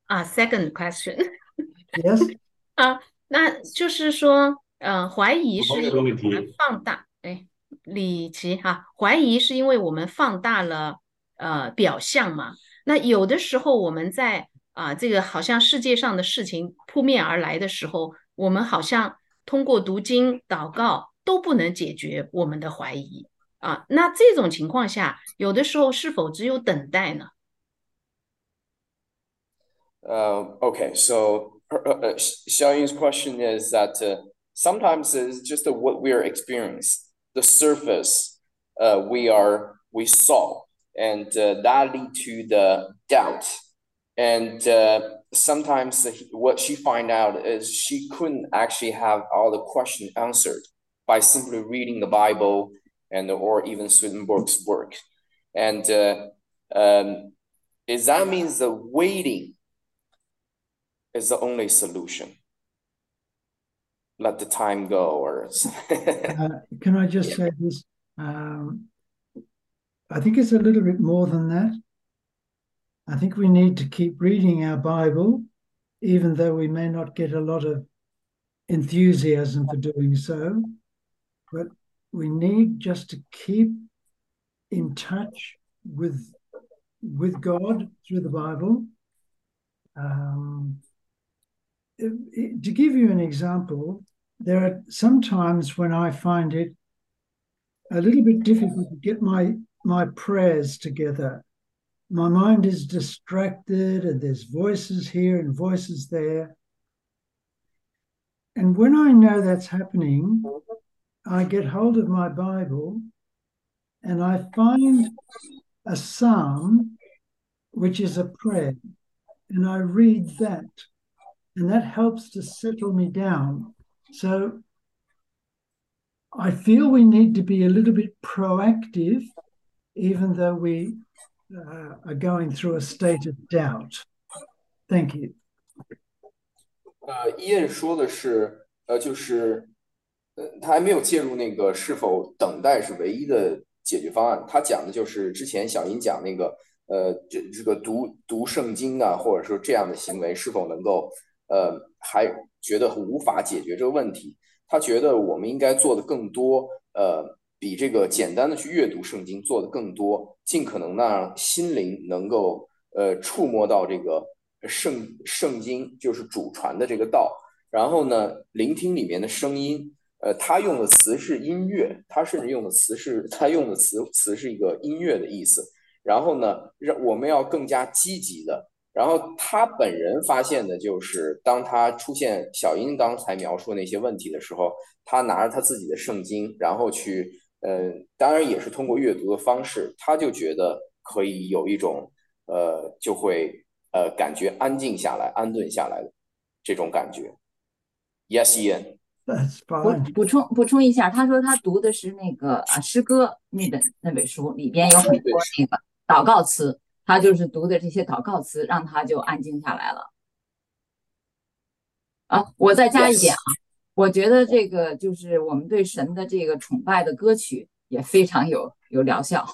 啊，second question Yes? 啊，那就是说，呃，怀疑是因为我们放大，哎，李琦哈，怀疑是因为我们放大了呃表象嘛。那有的时候我们在啊这个好像世界上的事情扑面而来的时候，我们好像通过读经、祷告都不能解决我们的怀疑啊。那这种情况下，有的时候是否只有等待呢？ Uh, okay, so uh, uh, Xiaoying's question is that uh, sometimes it's just uh, what we're experiencing, the surface uh, we are we saw, and uh, that lead to the doubt. And sometimes what she find out is she couldn't actually have all the question answered by simply reading the Bible and or even Swedenborg's work. And uh, um, is that means the waiting is the only solution. Let the time go, or Uh, can I just say this? Um, I think it's a little bit more than that. I think we need to keep reading our Bible, even though we may not get a lot of enthusiasm for doing so. But we need just to keep in touch with with God through the Bible. Um, to give you an example, there are some times when I find it a little bit difficult to get my my prayers together. My mind is distracted, and there's voices here and voices there. And when I know that's happening, I get hold of my Bible and I find a psalm which is a prayer, and I read that, and that helps to settle me down. So I feel we need to be a little bit proactive, even though we uh, are going through a state of doubt. Thank you. 呃，伊恩说的是，呃，就是，呃，他还没有介入那个是否等待是唯一的解决方案。他讲的就是之前小英讲那个，呃，这这个读读圣经啊，或者说这样的行为是否能够，呃，还觉得无法解决这个问题。他觉得我们应该做的更多，呃，比这个简单的去阅读圣经做的更多，尽可能的让心灵能够，呃，触摸到这个。圣圣经就是主传的这个道，然后呢，聆听里面的声音，呃，他用的词是音乐，他甚至用的词是，他用的词词是一个音乐的意思。然后呢，让我们要更加积极的。然后他本人发现的就是，当他出现小英刚才描述那些问题的时候，他拿着他自己的圣经，然后去，呃，当然也是通过阅读的方式，他就觉得可以有一种，呃，就会。呃，感觉安静下来、安顿下来的这种感觉。Yes, Ian。That's 补补充补充一下，他说他读的是那个啊诗歌那本那本书，里边有很多那个祷告词，他就是读的这些祷告词，让他就安静下来了。啊，我再加一点啊，我觉得这个就是我们对神的这个崇拜的歌曲也非常有有疗效。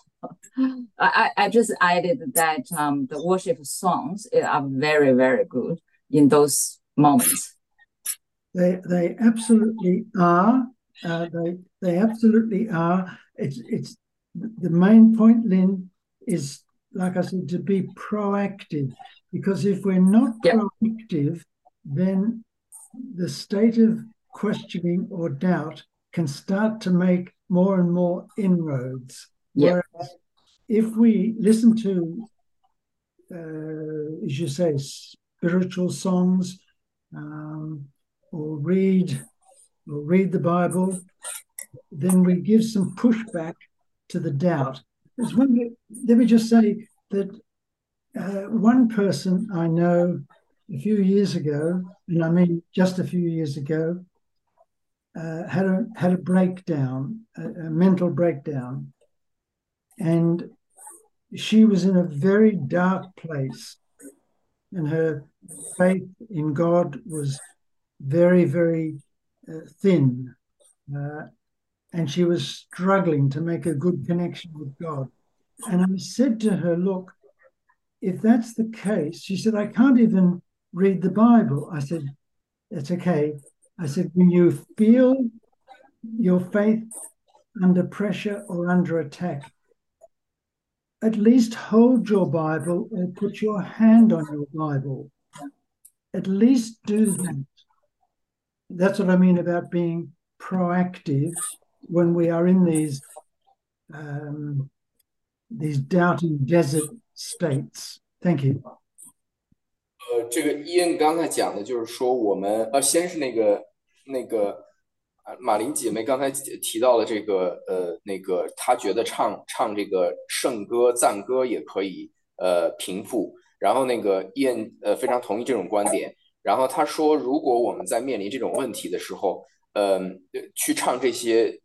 I I I just added that um the worship songs are very very good in those moments. They they absolutely are. Uh, they they absolutely are. It's it's the main point, Lynn, is like I said, to be proactive. Because if we're not Yeah. proactive, then the state of questioning or doubt can start to make more and more inroads. Yeah. Whereas if we listen to, uh, as you say, spiritual songs, um, or read or read the Bible, then we give some pushback to the doubt. One, let me just say that uh, one person I know a few years ago, and I mean just a few years ago, uh, had a had a breakdown, a, a mental breakdown, and she was in a very dark place, and her faith in God was very, very uh, thin. Uh, and she was struggling to make a good connection with God. And I said to her, Look, if that's the case, she said, I can't even read the Bible. I said, "It's okay. I said, When you feel your faith under pressure or under attack, at least hold your Bible or put your hand on your Bible. At least do that that's what I mean about being proactive when we are in these um, these doubting desert states. Thank you. 呃，这个伊恩刚才讲的就是说，我们呃，先是那个那个啊，马林姐妹刚才提到了这个呃，那个她觉得唱唱这个圣歌、赞歌也可以呃平复，然后那个伊恩呃非常同意这种观点。然后他说，如果我们在面临这种问题的时候，嗯、去唱这些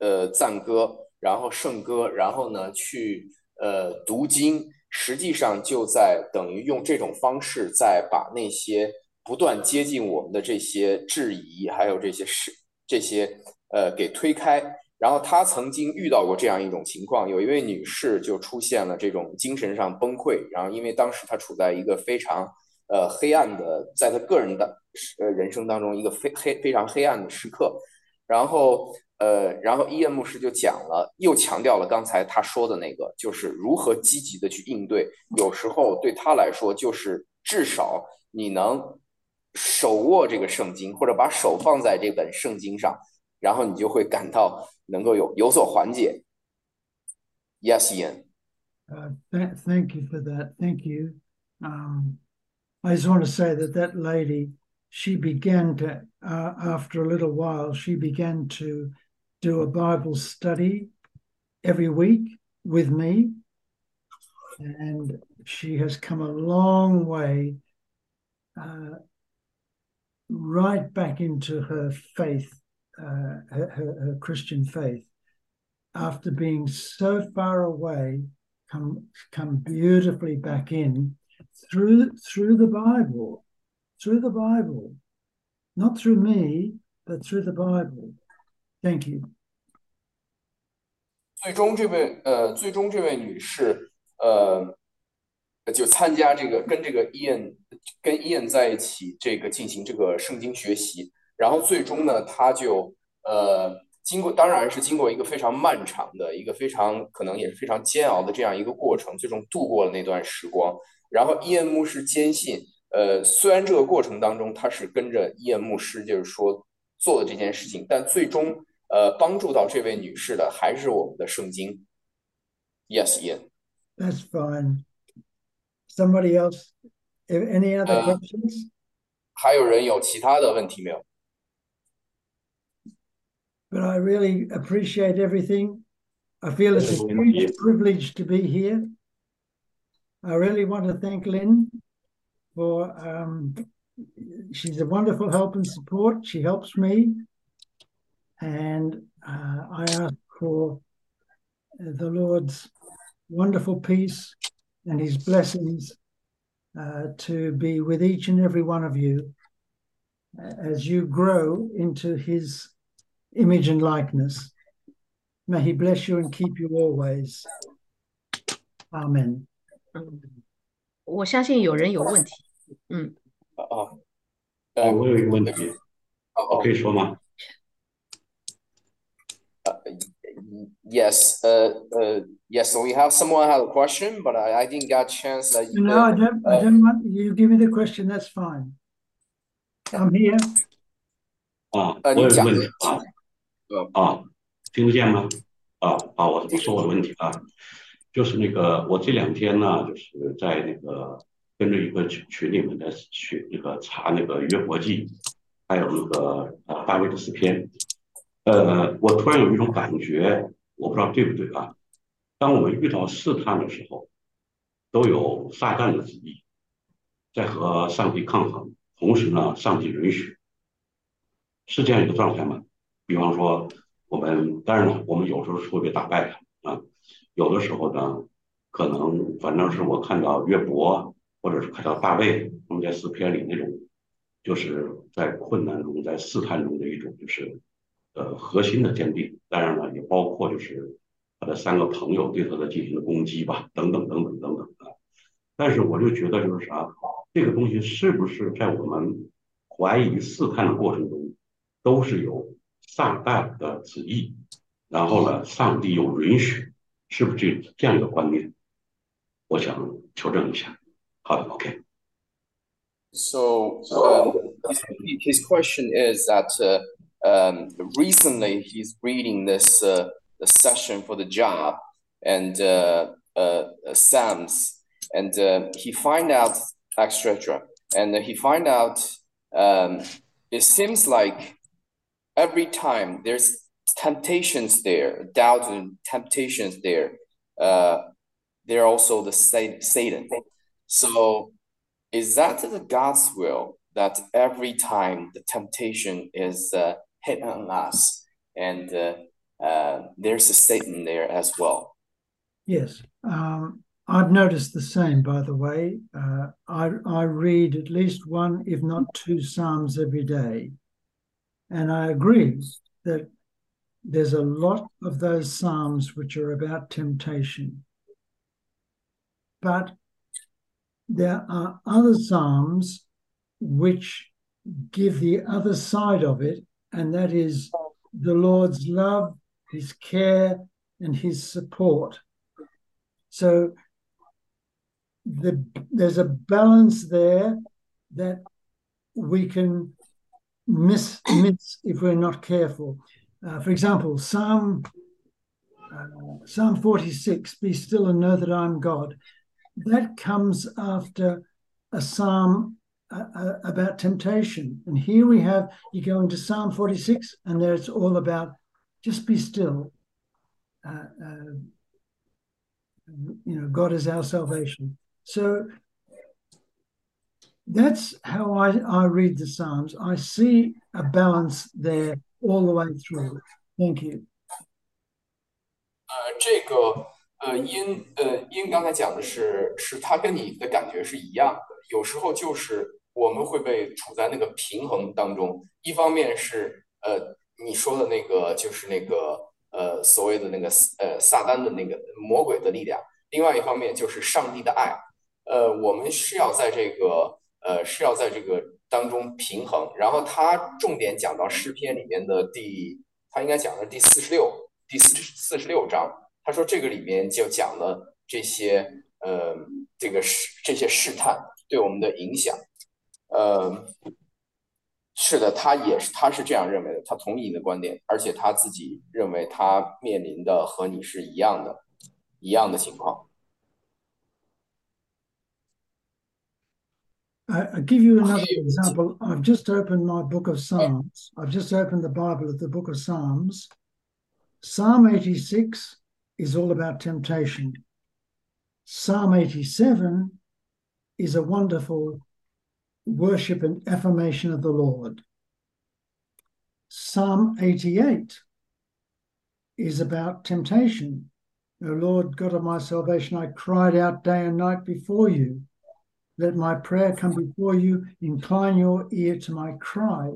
呃赞歌，然后圣歌，然后呢去呃读经，实际上就在等于用这种方式，在把那些不断接近我们的这些质疑，还有这些是这些呃给推开。然后他曾经遇到过这样一种情况，有一位女士就出现了这种精神上崩溃，然后因为当时她处在一个非常呃黑暗的，在她个人的呃人生当中一个非黑非常黑暗的时刻，然后呃，然后伊恩牧师就讲了，又强调了刚才他说的那个，就是如何积极的去应对。有时候对他来说，就是至少你能手握这个圣经，或者把手放在这本圣经上，然后你就会感到能够有有所缓解。Yes, Ian. Uh, th- thank you for that. Thank you. Um, I just want to say that that lady, she began to, uh, after a little while, she began to do a Bible study every week with me. And she has come a long way uh, right back into her faith, uh, her, her, Christian faith, after being so far away, come come beautifully back in through through the Bible, through the Bible, not through me, but through the Bible. Thank you. 最终这位呃，最终这位女士呃，就参加这个跟这个伊恩跟伊恩在一起这个进行这个圣经学习，然后最终呢，她就呃经过当然是经过一个非常漫长的一个非常可能也是非常煎熬的这样一个过程，最终度过了那段时光。然后伊恩牧师坚信，呃，虽然这个过程当中他是跟着伊恩牧师就是说做的这件事情，但最终。呃，帮助到这位女士的还是我们的圣经。Yes, Ian. That's fine. Somebody else? Any other questions? 还有人有其他的问题没有？But I really appreciate everything. I feel it's a huge privilege to be here. I really want to thank Lynn for um, she's a wonderful help and support. She helps me and uh, I ask for the Lord's wonderful peace and his blessings uh, to be with each and every one of you as you grow into his image and likeness. May he bless you and keep you always. Amen. 我相信有人有问题。嗯。哦。呃，我有一个问题，我可以说吗 ？yes, uh, uh, yes. So we have someone have a question, but I, I didn't get a chance. That you, no, I don't. I don't want you. Give me the question. That's fine. I'm here. 啊，我有个问题啊，啊，听得见吗？啊啊，我我说我的问题啊，就是那个我这两天呢，就是在那个跟着一个群群里面在去那个查那个约伯记，还有那个啊大卫的诗篇。 呃，我突然有一种感觉，我不知道对不对啊。当我们遇到试探的时候，都有撒旦的旨意在和上帝抗衡，同时呢，上帝允许，是这样一个状态吗？比方说，我们当然了，我们有时候是会被打败的啊，有的时候呢，可能反正是我看到约伯，或者是看到大卫他们在诗篇里那种，就是在困难中，在试探中的一种就是。呃，核心的坚定，当然了，也包括就是他的三个朋友对他的进行的攻击吧，等等等等等等的。但是我就觉得就是啥，这个东西是不是在我们怀疑试探的过程中，都是有撒旦的旨意，然后呢，上帝有允许，是不是这这样一个观念？我想求证一下。好的，OK。So, his question is that. Um, recently he's reading this uh, session for the job and uh, uh, Sam's, and uh, he find out etc. And he find out um, it seems like every time there's temptations there, doubt and temptations there. Uh, they're also the Satan. So, is that the God's will that every time the temptation is uh, hit on us, and uh, uh, there's a statement there as well. Yes, um, I've noticed the same. By the way, uh, I I read at least one, if not two, psalms every day, and I agree that there's a lot of those psalms which are about temptation, but there are other psalms which give the other side of it and that is the Lord's love, His care, and His support. So the, there's a balance there that we can miss, miss if we're not careful. Uh, for example, Psalm uh, Psalm 46, Be still and know that I'm God. That comes after a psalm uh, uh, about temptation. And here we have, you go into Psalm 46, and there it's all about just be still. Uh, uh, you know, God is our salvation. So that's how I, I read the Psalms. I see a balance there all the way through. Thank you. 呃，这个呃，因呃，因刚才讲的是，是他跟你的感觉是一样的。有时候就是 我们会被处在那个平衡当中，一方面是呃你说的那个就是那个呃所谓的那个呃撒旦的那个魔鬼的力量，另外一方面就是上帝的爱。呃，我们是要在这个呃是要在这个当中平衡。然后他重点讲到诗篇里面的第，他应该讲的第四十六。第四四十六章，他说这个里面就讲了这些，呃，这个试这些试探对我们的影响，呃，是的，他也是他是这样认为的，他同意你的观点，而且他自己认为他面临的和你是一样的，一样的情况。I, I give you another example. I've just opened my book of Psalms. I've just opened the Bible at the book of Psalms. Psalm 86 is all about temptation. Psalm 87 is a wonderful worship and affirmation of the Lord. Psalm 88 is about temptation. O Lord God of my salvation, I cried out day and night before you. Let my prayer come before you. Incline your ear to my cry.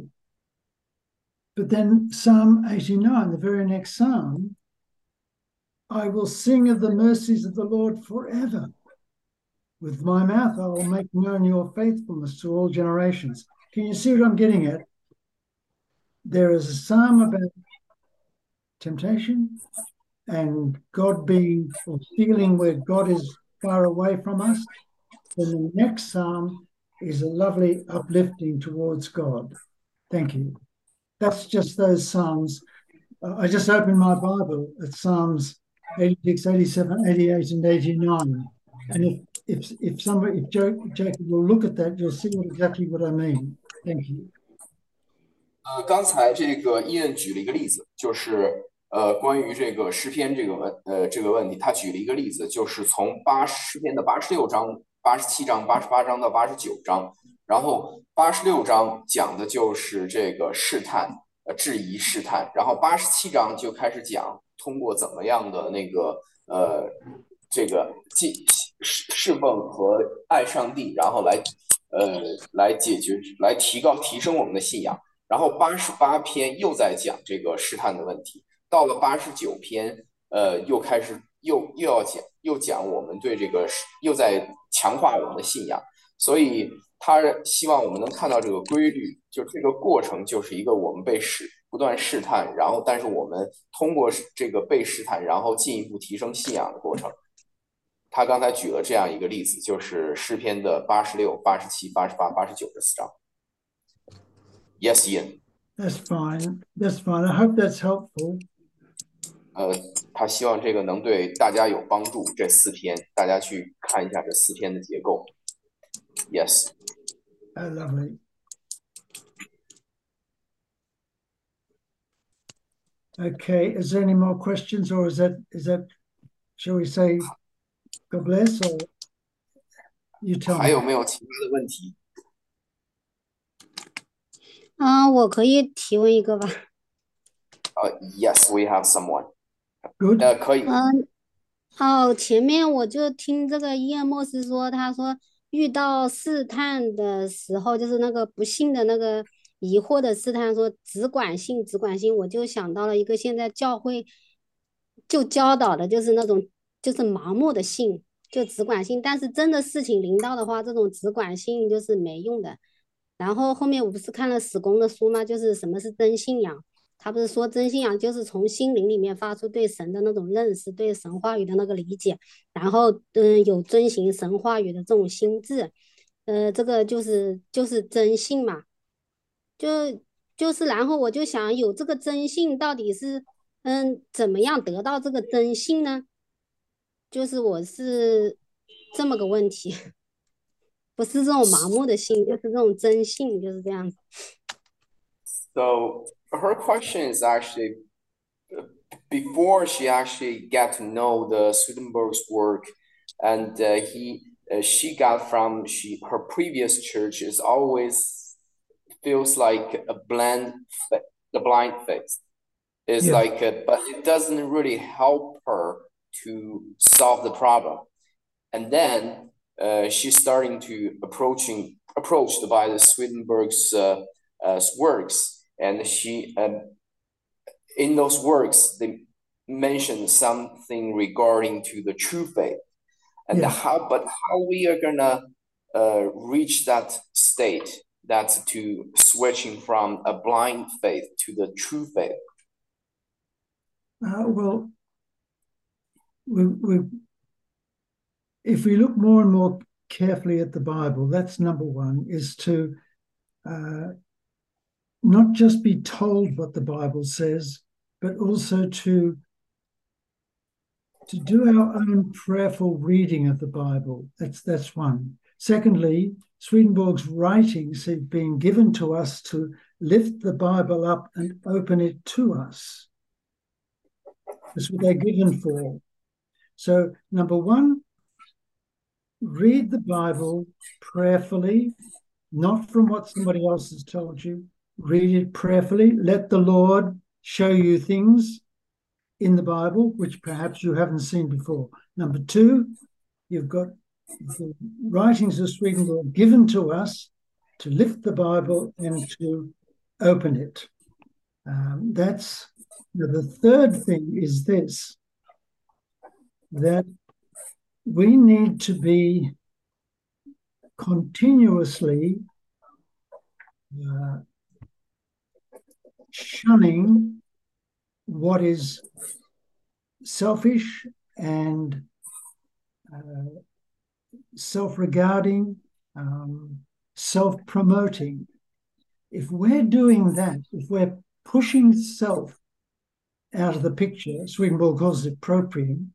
But then Psalm 89, the very next psalm, I will sing of the mercies of the Lord forever. With my mouth, I will make known your faithfulness to all generations. Can you see what I'm getting at? There is a psalm about temptation and God being or feeling where God is far away from us. Then the next psalm is a lovely uplifting towards God. Thank you that's just those Psalms. I just opened my Bible at Psalms 86, 87, 88, and 89. And if if if somebody if Jacob will look at that, you'll see exactly what I mean. Thank you. 呃，刚才这个伊恩举了一个例子，就是呃，关于这个诗篇这个问呃这个问题，他举了一个例子，就是从八诗篇的八十六章、八十七章、八十八章到八十九章，然后八十六章讲的就是这个试探，呃，质疑试探。然后八十七章就开始讲通过怎么样的那个呃，这个敬侍侍奉和爱上帝，然后来呃来解决、来提高、提升我们的信仰。然后八十八篇又在讲这个试探的问题。到了八十九篇，呃，又开始又又要讲，又讲我们对这个又在强化我们的信仰，所以。他希望我们能看到这个规律，就这个过程就是一个我们被试不断试探，然后但是我们通过这个被试探，然后进一步提升信仰的过程。他刚才举了这样一个例子，就是诗篇的八十六、八十七、八十八、八十九这四章。Yes, Ian. That's fine. That's fine. I hope that's helpful. 呃，他希望这个能对大家有帮助。这四篇，大家去看一下这四篇的结构。Yes. Oh, lovely. Okay, is there any more questions or is that is that shall we say God bless you tell 还有没有其他的问题？啊，我可以提问一个吧。呃，Yes, we have someone. Good. 呃，可以。嗯，哦，前面我就听这个伊恩莫斯说，他说遇到试探的时候，就是那个不幸的那个疑惑的试探，说只管信，只管信，我就想到了一个现在教会就教导的，就是那种就是盲目的信，就只管信。但是真的事情临到的话，这种只管信就是没用的。然后后面我不是看了史公的书吗？就是什么是真信仰？他不是说真信仰就是从心灵里面发出对神的那种认识，对神话语的那个理解，然后嗯有遵循神话语的这种心智，呃，这个就是就是真信嘛，就就是然后我就想有这个真信到底是嗯怎么样得到这个真信呢？就是我是这么个问题，不是这种盲目的信，就是这种真信，就是这样子。So her question is actually before she actually got to know the Swedenborg's work, and uh, he uh, she got from she her previous church is always feels like a blind the blind faith. It's like, a, but it doesn't really help her to solve the problem. And then uh, she's starting to approaching approached by the Swedenborg's uh, uh, works, and she um, in those works they mention something regarding to the true faith, and yeah. how but how we are gonna uh, reach that state that's to switching from a blind faith to the true faith. Uh, well, we, we, if we look more and more carefully at the Bible, that's number one, is to uh, not just be told what the Bible says, but also to to do our own prayerful reading of the Bible. That's that's one. Secondly, Swedenborg's writings have been given to us to lift the Bible up and open it to us. That's what they're given for. So, number one, read the Bible prayerfully, not from what somebody else has told you. Read it prayerfully. Let the Lord show you things in the Bible which perhaps you haven't seen before. Number two, you've got the writings of Swedenborg given to us to lift the Bible and to open it. Um, that's the third thing is this that we need to be continuously uh, shunning what is selfish and uh, self regarding, um, self promoting. If we're doing that, if we're pushing self out of the picture, Swedenborg calls it proprium,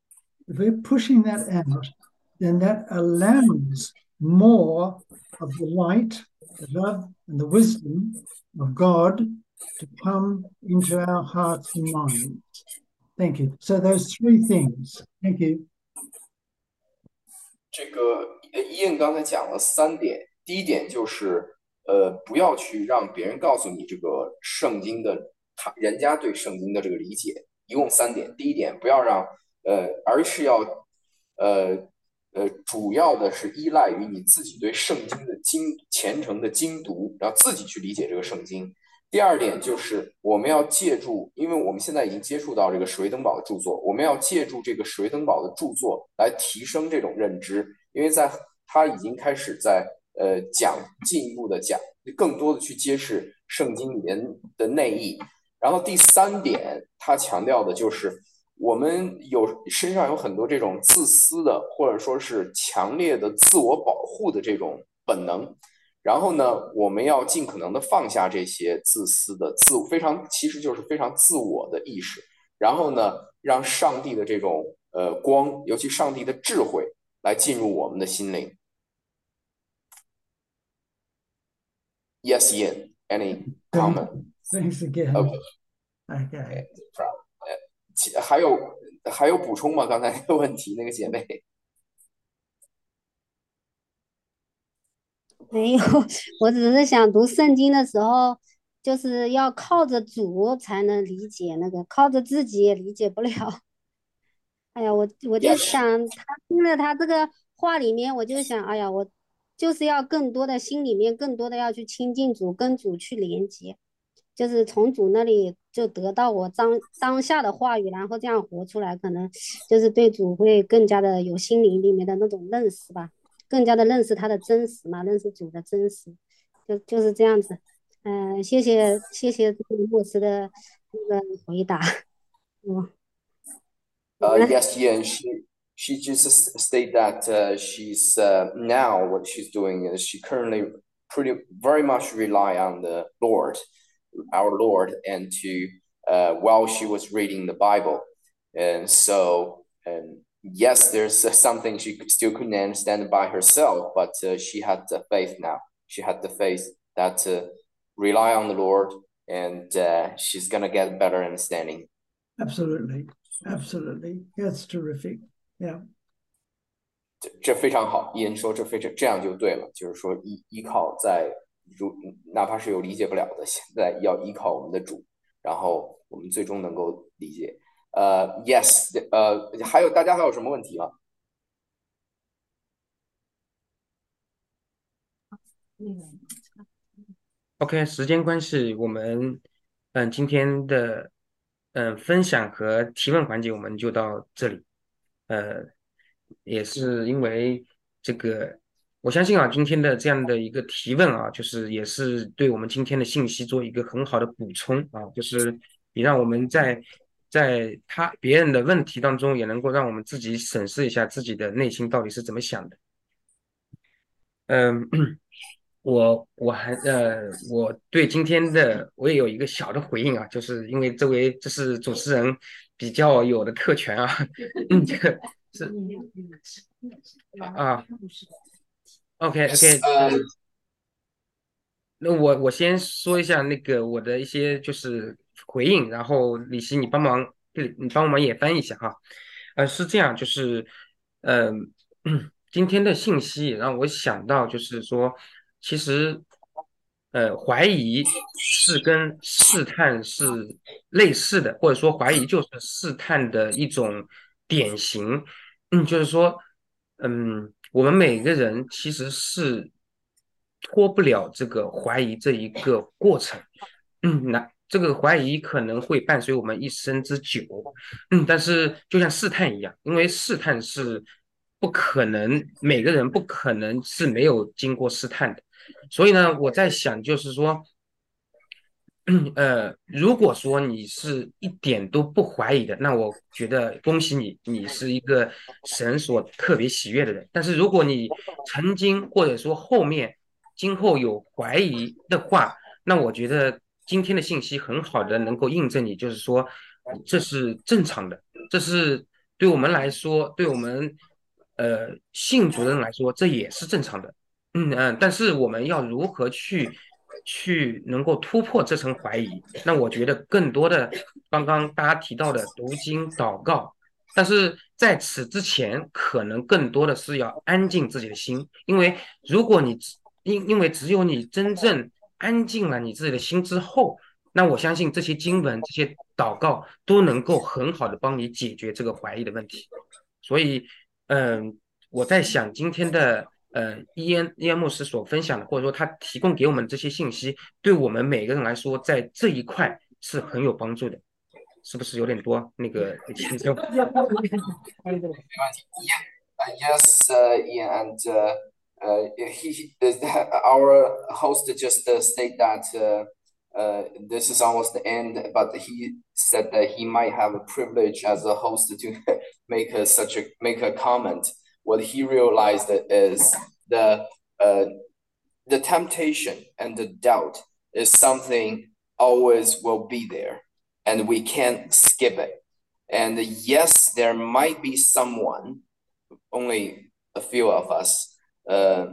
if we're pushing that out, then that allows more of the light, the love, and the wisdom of God to come into our hearts and minds. Thank you. So those three things. Thank you. 这个伊恩刚才讲了三点，第一点就是呃，不要去让别人告诉你这个圣经的他人家对圣经的这个理解，一共三点。第一点，不要让 呃，而是要呃呃，主要的是依赖于你自己对圣经的精虔诚的精读，然后自己去理解这个圣经。第二点就是我们要借助，因为我们现在已经接触到这个史维登堡的著作，我们要借助这个史维登堡的著作来提升这种认知，因为在他已经开始在呃讲进一步的讲，更多的去揭示圣经里面的内意。然后第三点，他强调的就是我们有身上有很多这种自私的，或者说是强烈的自我保护的这种本能。然后呢，我们要尽可能的放下这些自私的自非常，其实就是非常自我的意识。然后呢，让上帝的这种呃光，尤其上帝的智慧来进入我们的心灵。Yes, Ian. Any comment? Thanks again. Okay. Okay. 呃，还有还有补充吗？刚才那个问题，那个姐妹。没有，我只是想读圣经的时候，就是要靠着主才能理解那个，靠着自己也理解不了。哎呀，我我就想，他听了他这个话里面，我就想，哎呀，我就是要更多的心里面更多的要去亲近主，跟主去连接，就是从主那里就得到我当当下的话语，然后这样活出来，可能就是对主会更加的有心灵里面的那种认识吧。更加的认识他的真实嘛，认识主的真实，就就是这样子。嗯，谢谢谢谢这个牧师的那个回答。嗯。Uh, yes, yeah, she she just state that uh, she's uh, now what she's doing is she currently pretty very much rely on the Lord, our Lord, and to uh, while she was reading the Bible, and so and yes, there's something she still couldn't understand by herself, but uh, she had the faith now. She had the faith that uh, rely on the Lord, and uh, she's gonna get better understanding. Absolutely, absolutely, that's terrific. Yeah. 这这非常好，伊恩说这非常这样就对了，就是说依依靠在 如哪怕是有理解不了的，现在要依靠我们的主，然后我们最终能够理解。呃，yes，呃，还有大家还有什么问题吗？OK，时间关系，我们嗯今天的嗯分享和提问环节我们就到这里，呃。也是因为这个，我相信啊，今天的这样的一个提问啊，就是也是对我们今天的信息做一个很好的补充啊，就是也让我们在在他别人的问题当中，也能够让我们自己审视一下自己的内心到底是怎么想的。嗯，我我还呃，我对今天的我也有一个小的回应啊，就是因为这位这是主持人比较有的特权啊，这个。是啊，OK OK，那我我先说一下那个我的一些就是回应，然后李希你帮忙，你帮忙也翻译一下哈。呃，是这样，就是嗯，今天的信息让我想到，就是说，其实呃，怀疑是跟试探是类似的，或者说怀疑就是试探的一种典型。嗯，就是说，嗯，我们每个人其实是脱不了这个怀疑这一个过程。嗯，那这个怀疑可能会伴随我们一生之久。嗯，但是就像试探一样，因为试探是不可能，每个人不可能是没有经过试探的。所以呢，我在想，就是说。呃，如果说你是一点都不怀疑的，那我觉得恭喜你，你是一个神所特别喜悦的人。但是如果你曾经或者说后面今后有怀疑的话，那我觉得今天的信息很好的能够印证你，就是说这是正常的，这是对我们来说，对我们呃信主的人来说，这也是正常的。嗯嗯，但是我们要如何去？去能够突破这层怀疑，那我觉得更多的刚刚大家提到的读经祷告，但是在此之前，可能更多的是要安静自己的心，因为如果你因因为只有你真正安静了你自己的心之后，那我相信这些经文、这些祷告都能够很好的帮你解决这个怀疑的问题。所以，嗯，我在想今天的。呃，伊恩伊恩牧师所分享的，或者说他提供给我们这些信息，对我们每个人来说，在这一块是很有帮助的，是不是有点多？那个。没问题。Yes, and uh, he our host just state that uh, this is almost the end, but he said that he might have a privilege as a host to make a, such a make a comment what he realized is the uh, the temptation and the doubt is something always will be there and we can't skip it. And yes there might be someone only a few of us uh,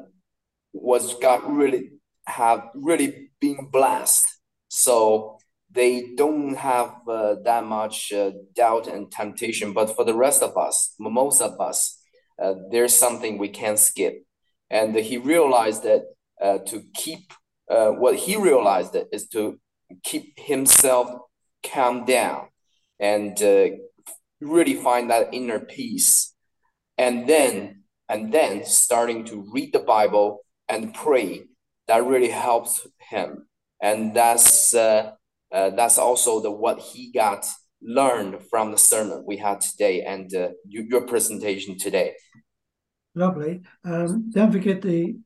was got really have really been blessed. So they don't have uh, that much uh, doubt and temptation. But for the rest of us most of us uh, there's something we can't skip. And he realized that uh, to keep uh, what he realized is to keep himself calm down and uh, really find that inner peace. And then, and then starting to read the Bible and pray, that really helps him. And that's uh, that's also the what he got learned from the sermon we had today and uh, your presentation today. Lovely. Um, don't forget the,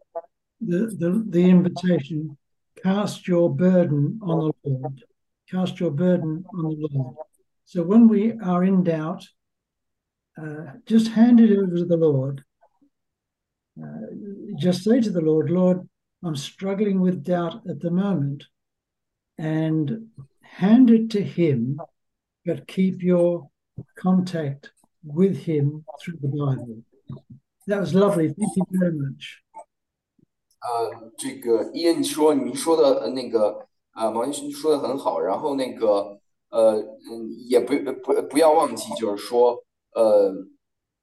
the, the the invitation. Cast your burden on the Lord. cast your burden on the Lord. So when we are in doubt, uh, just hand it over to the Lord. Uh, just say to the Lord, Lord, I'm struggling with doubt at the moment, and hand it to Him, but keep your contact with Him through the Bible. That was lovely. Thank you very much. 呃，这个伊恩说你说的那个啊，毛先生说的很好。然后那个呃嗯，也不不不要忘记，就是说呃，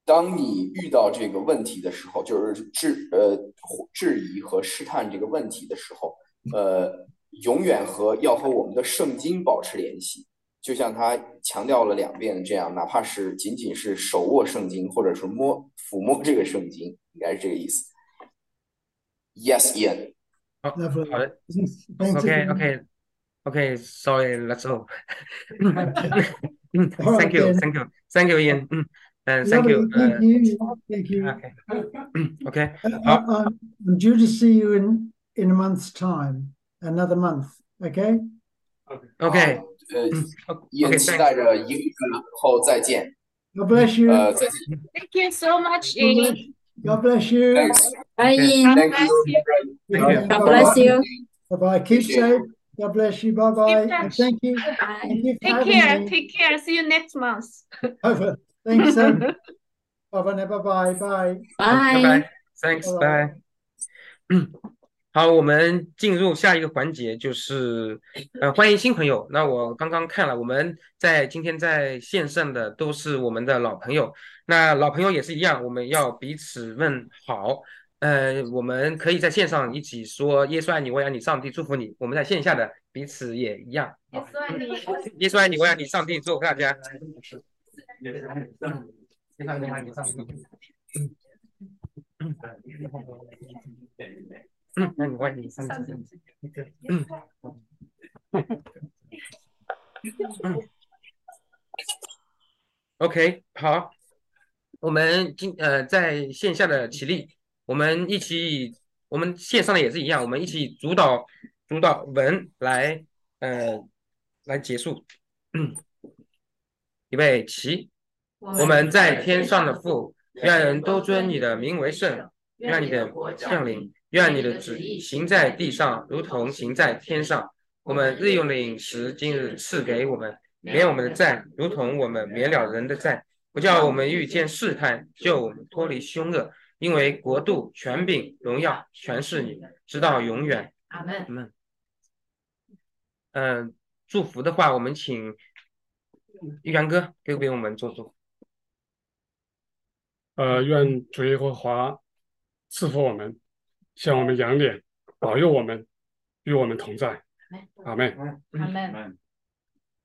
当你遇到这个问题的时候，就是质呃质疑和试探这个问题的时候，呃，永远和要和我们的圣经保持联系。就像他强调了两遍这样，哪怕是仅仅是手握圣经，或者是摸抚摸这个圣经，应该是这个意思。Yes, Ian. 好，好的。OK, OK, OK. Sorry, let's go. Thank you, thank you, thank you, Ian. 嗯，嗯，Thank you. Thank you. Thank you. OK, OK. I'm due to see you in in a month's time. Another month. Okay. OK. 呃，也期待着一个月后再见。 God bless you. 呃，再见。 Thank you so much, Ian. God bless you. Thanks. Bye, Okay. Ian. Thank you. Thank you. God bless you. Bye bye. Keep safe. God bless you. Bye bye. Keep And touch. thank you. Bye. Thank you for Take having care. me. Take care. See you next month. Over. Thanks. Um, bye bye. Bye bye. Bye. 拜 Bye. 拜，Thanks, Bye. 好，我们进入下一个环节，就是呃，欢迎新朋友。那我刚刚看了，我们在今天在线上的都是我们的老朋友。那老朋友也是一样，我们要彼此问好。呃，我们可以在线上一起说“耶稣爱你，我爱你，上帝祝福你”。我们在线下的彼此也一样。耶稣爱你。耶稣爱你，我爱你，上帝祝福大家。耶稣爱你，我爱你，上帝。嗯，那你问你上次，嗯，嗯，OK，好，我们今呃在线下的起立，我们一起，我们线上的也是一样，我们一起主导主导文来呃来结束，嗯，预备起，我们在天上的父。愿人都尊你的名为圣，愿你的国降临，愿你的旨意行在地上，如同行在天上。我们日用的饮食今日赐给我们，免我们的债，如同我们免了人的债，不叫我们遇见试探，救我们脱离凶恶。因为国度、权柄、荣耀全是你，直到永远。阿门。阿门。嗯，祝福的话，我们请玉阳哥给给我们做祝福。呃，愿主耶和华赐福我们，向我们扬脸，保佑我们，与我们同在。阿门。阿门。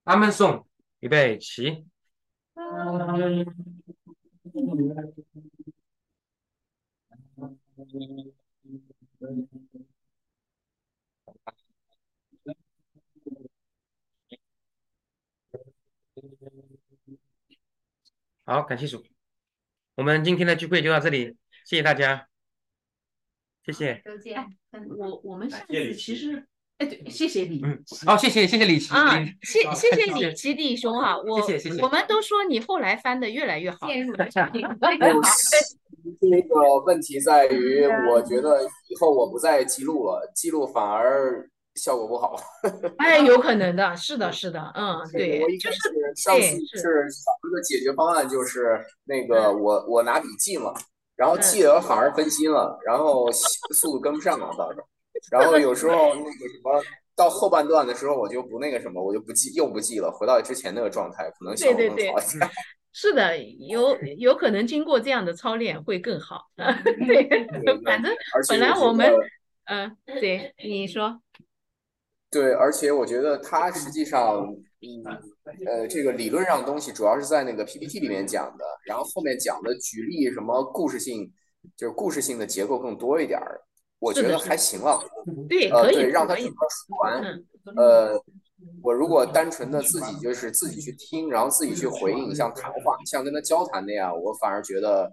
阿门颂，预备起。好，感谢主。我们今天的聚会就到这里，谢谢大家，谢谢。再见。我我们上次其实，哎，对，谢谢你。嗯，哦，谢谢谢谢李奇啊，谢谢谢谢李琦弟兄哈，我谢谢谢谢我们都说你后来翻的越来越好，陷入 了这个 这个问题在于，我觉得以后我不再记录了，记录反而效果不好。哎，有可能的，是的，是的，嗯，对我，就是上次对是是想一个解决方案，就是那个嗯我我拿笔记了，然后记了反而分心了，然后速度跟不上了到时候，然后有时候那个什么到后半段的时候我就不那个什么，我就不记又不记了，回到之前那个状态，可能效果对对对更好一点。是的，有有可能经过这样的操练会更好。对，反正本来我们嗯，对，你说，对，而且我觉得他实际上，嗯，呃，这个理论上的东西主要是在那个 PPT 里面讲的，然后后面讲的举例什么故事性，就是故事性的结构更多一点儿，我觉得还行了。对，呃，可以对，让他整个说完。嗯呃，我如果单纯的自己就是自己去听，然后自己去回应，像谈话，像跟他交谈那样，我反而觉得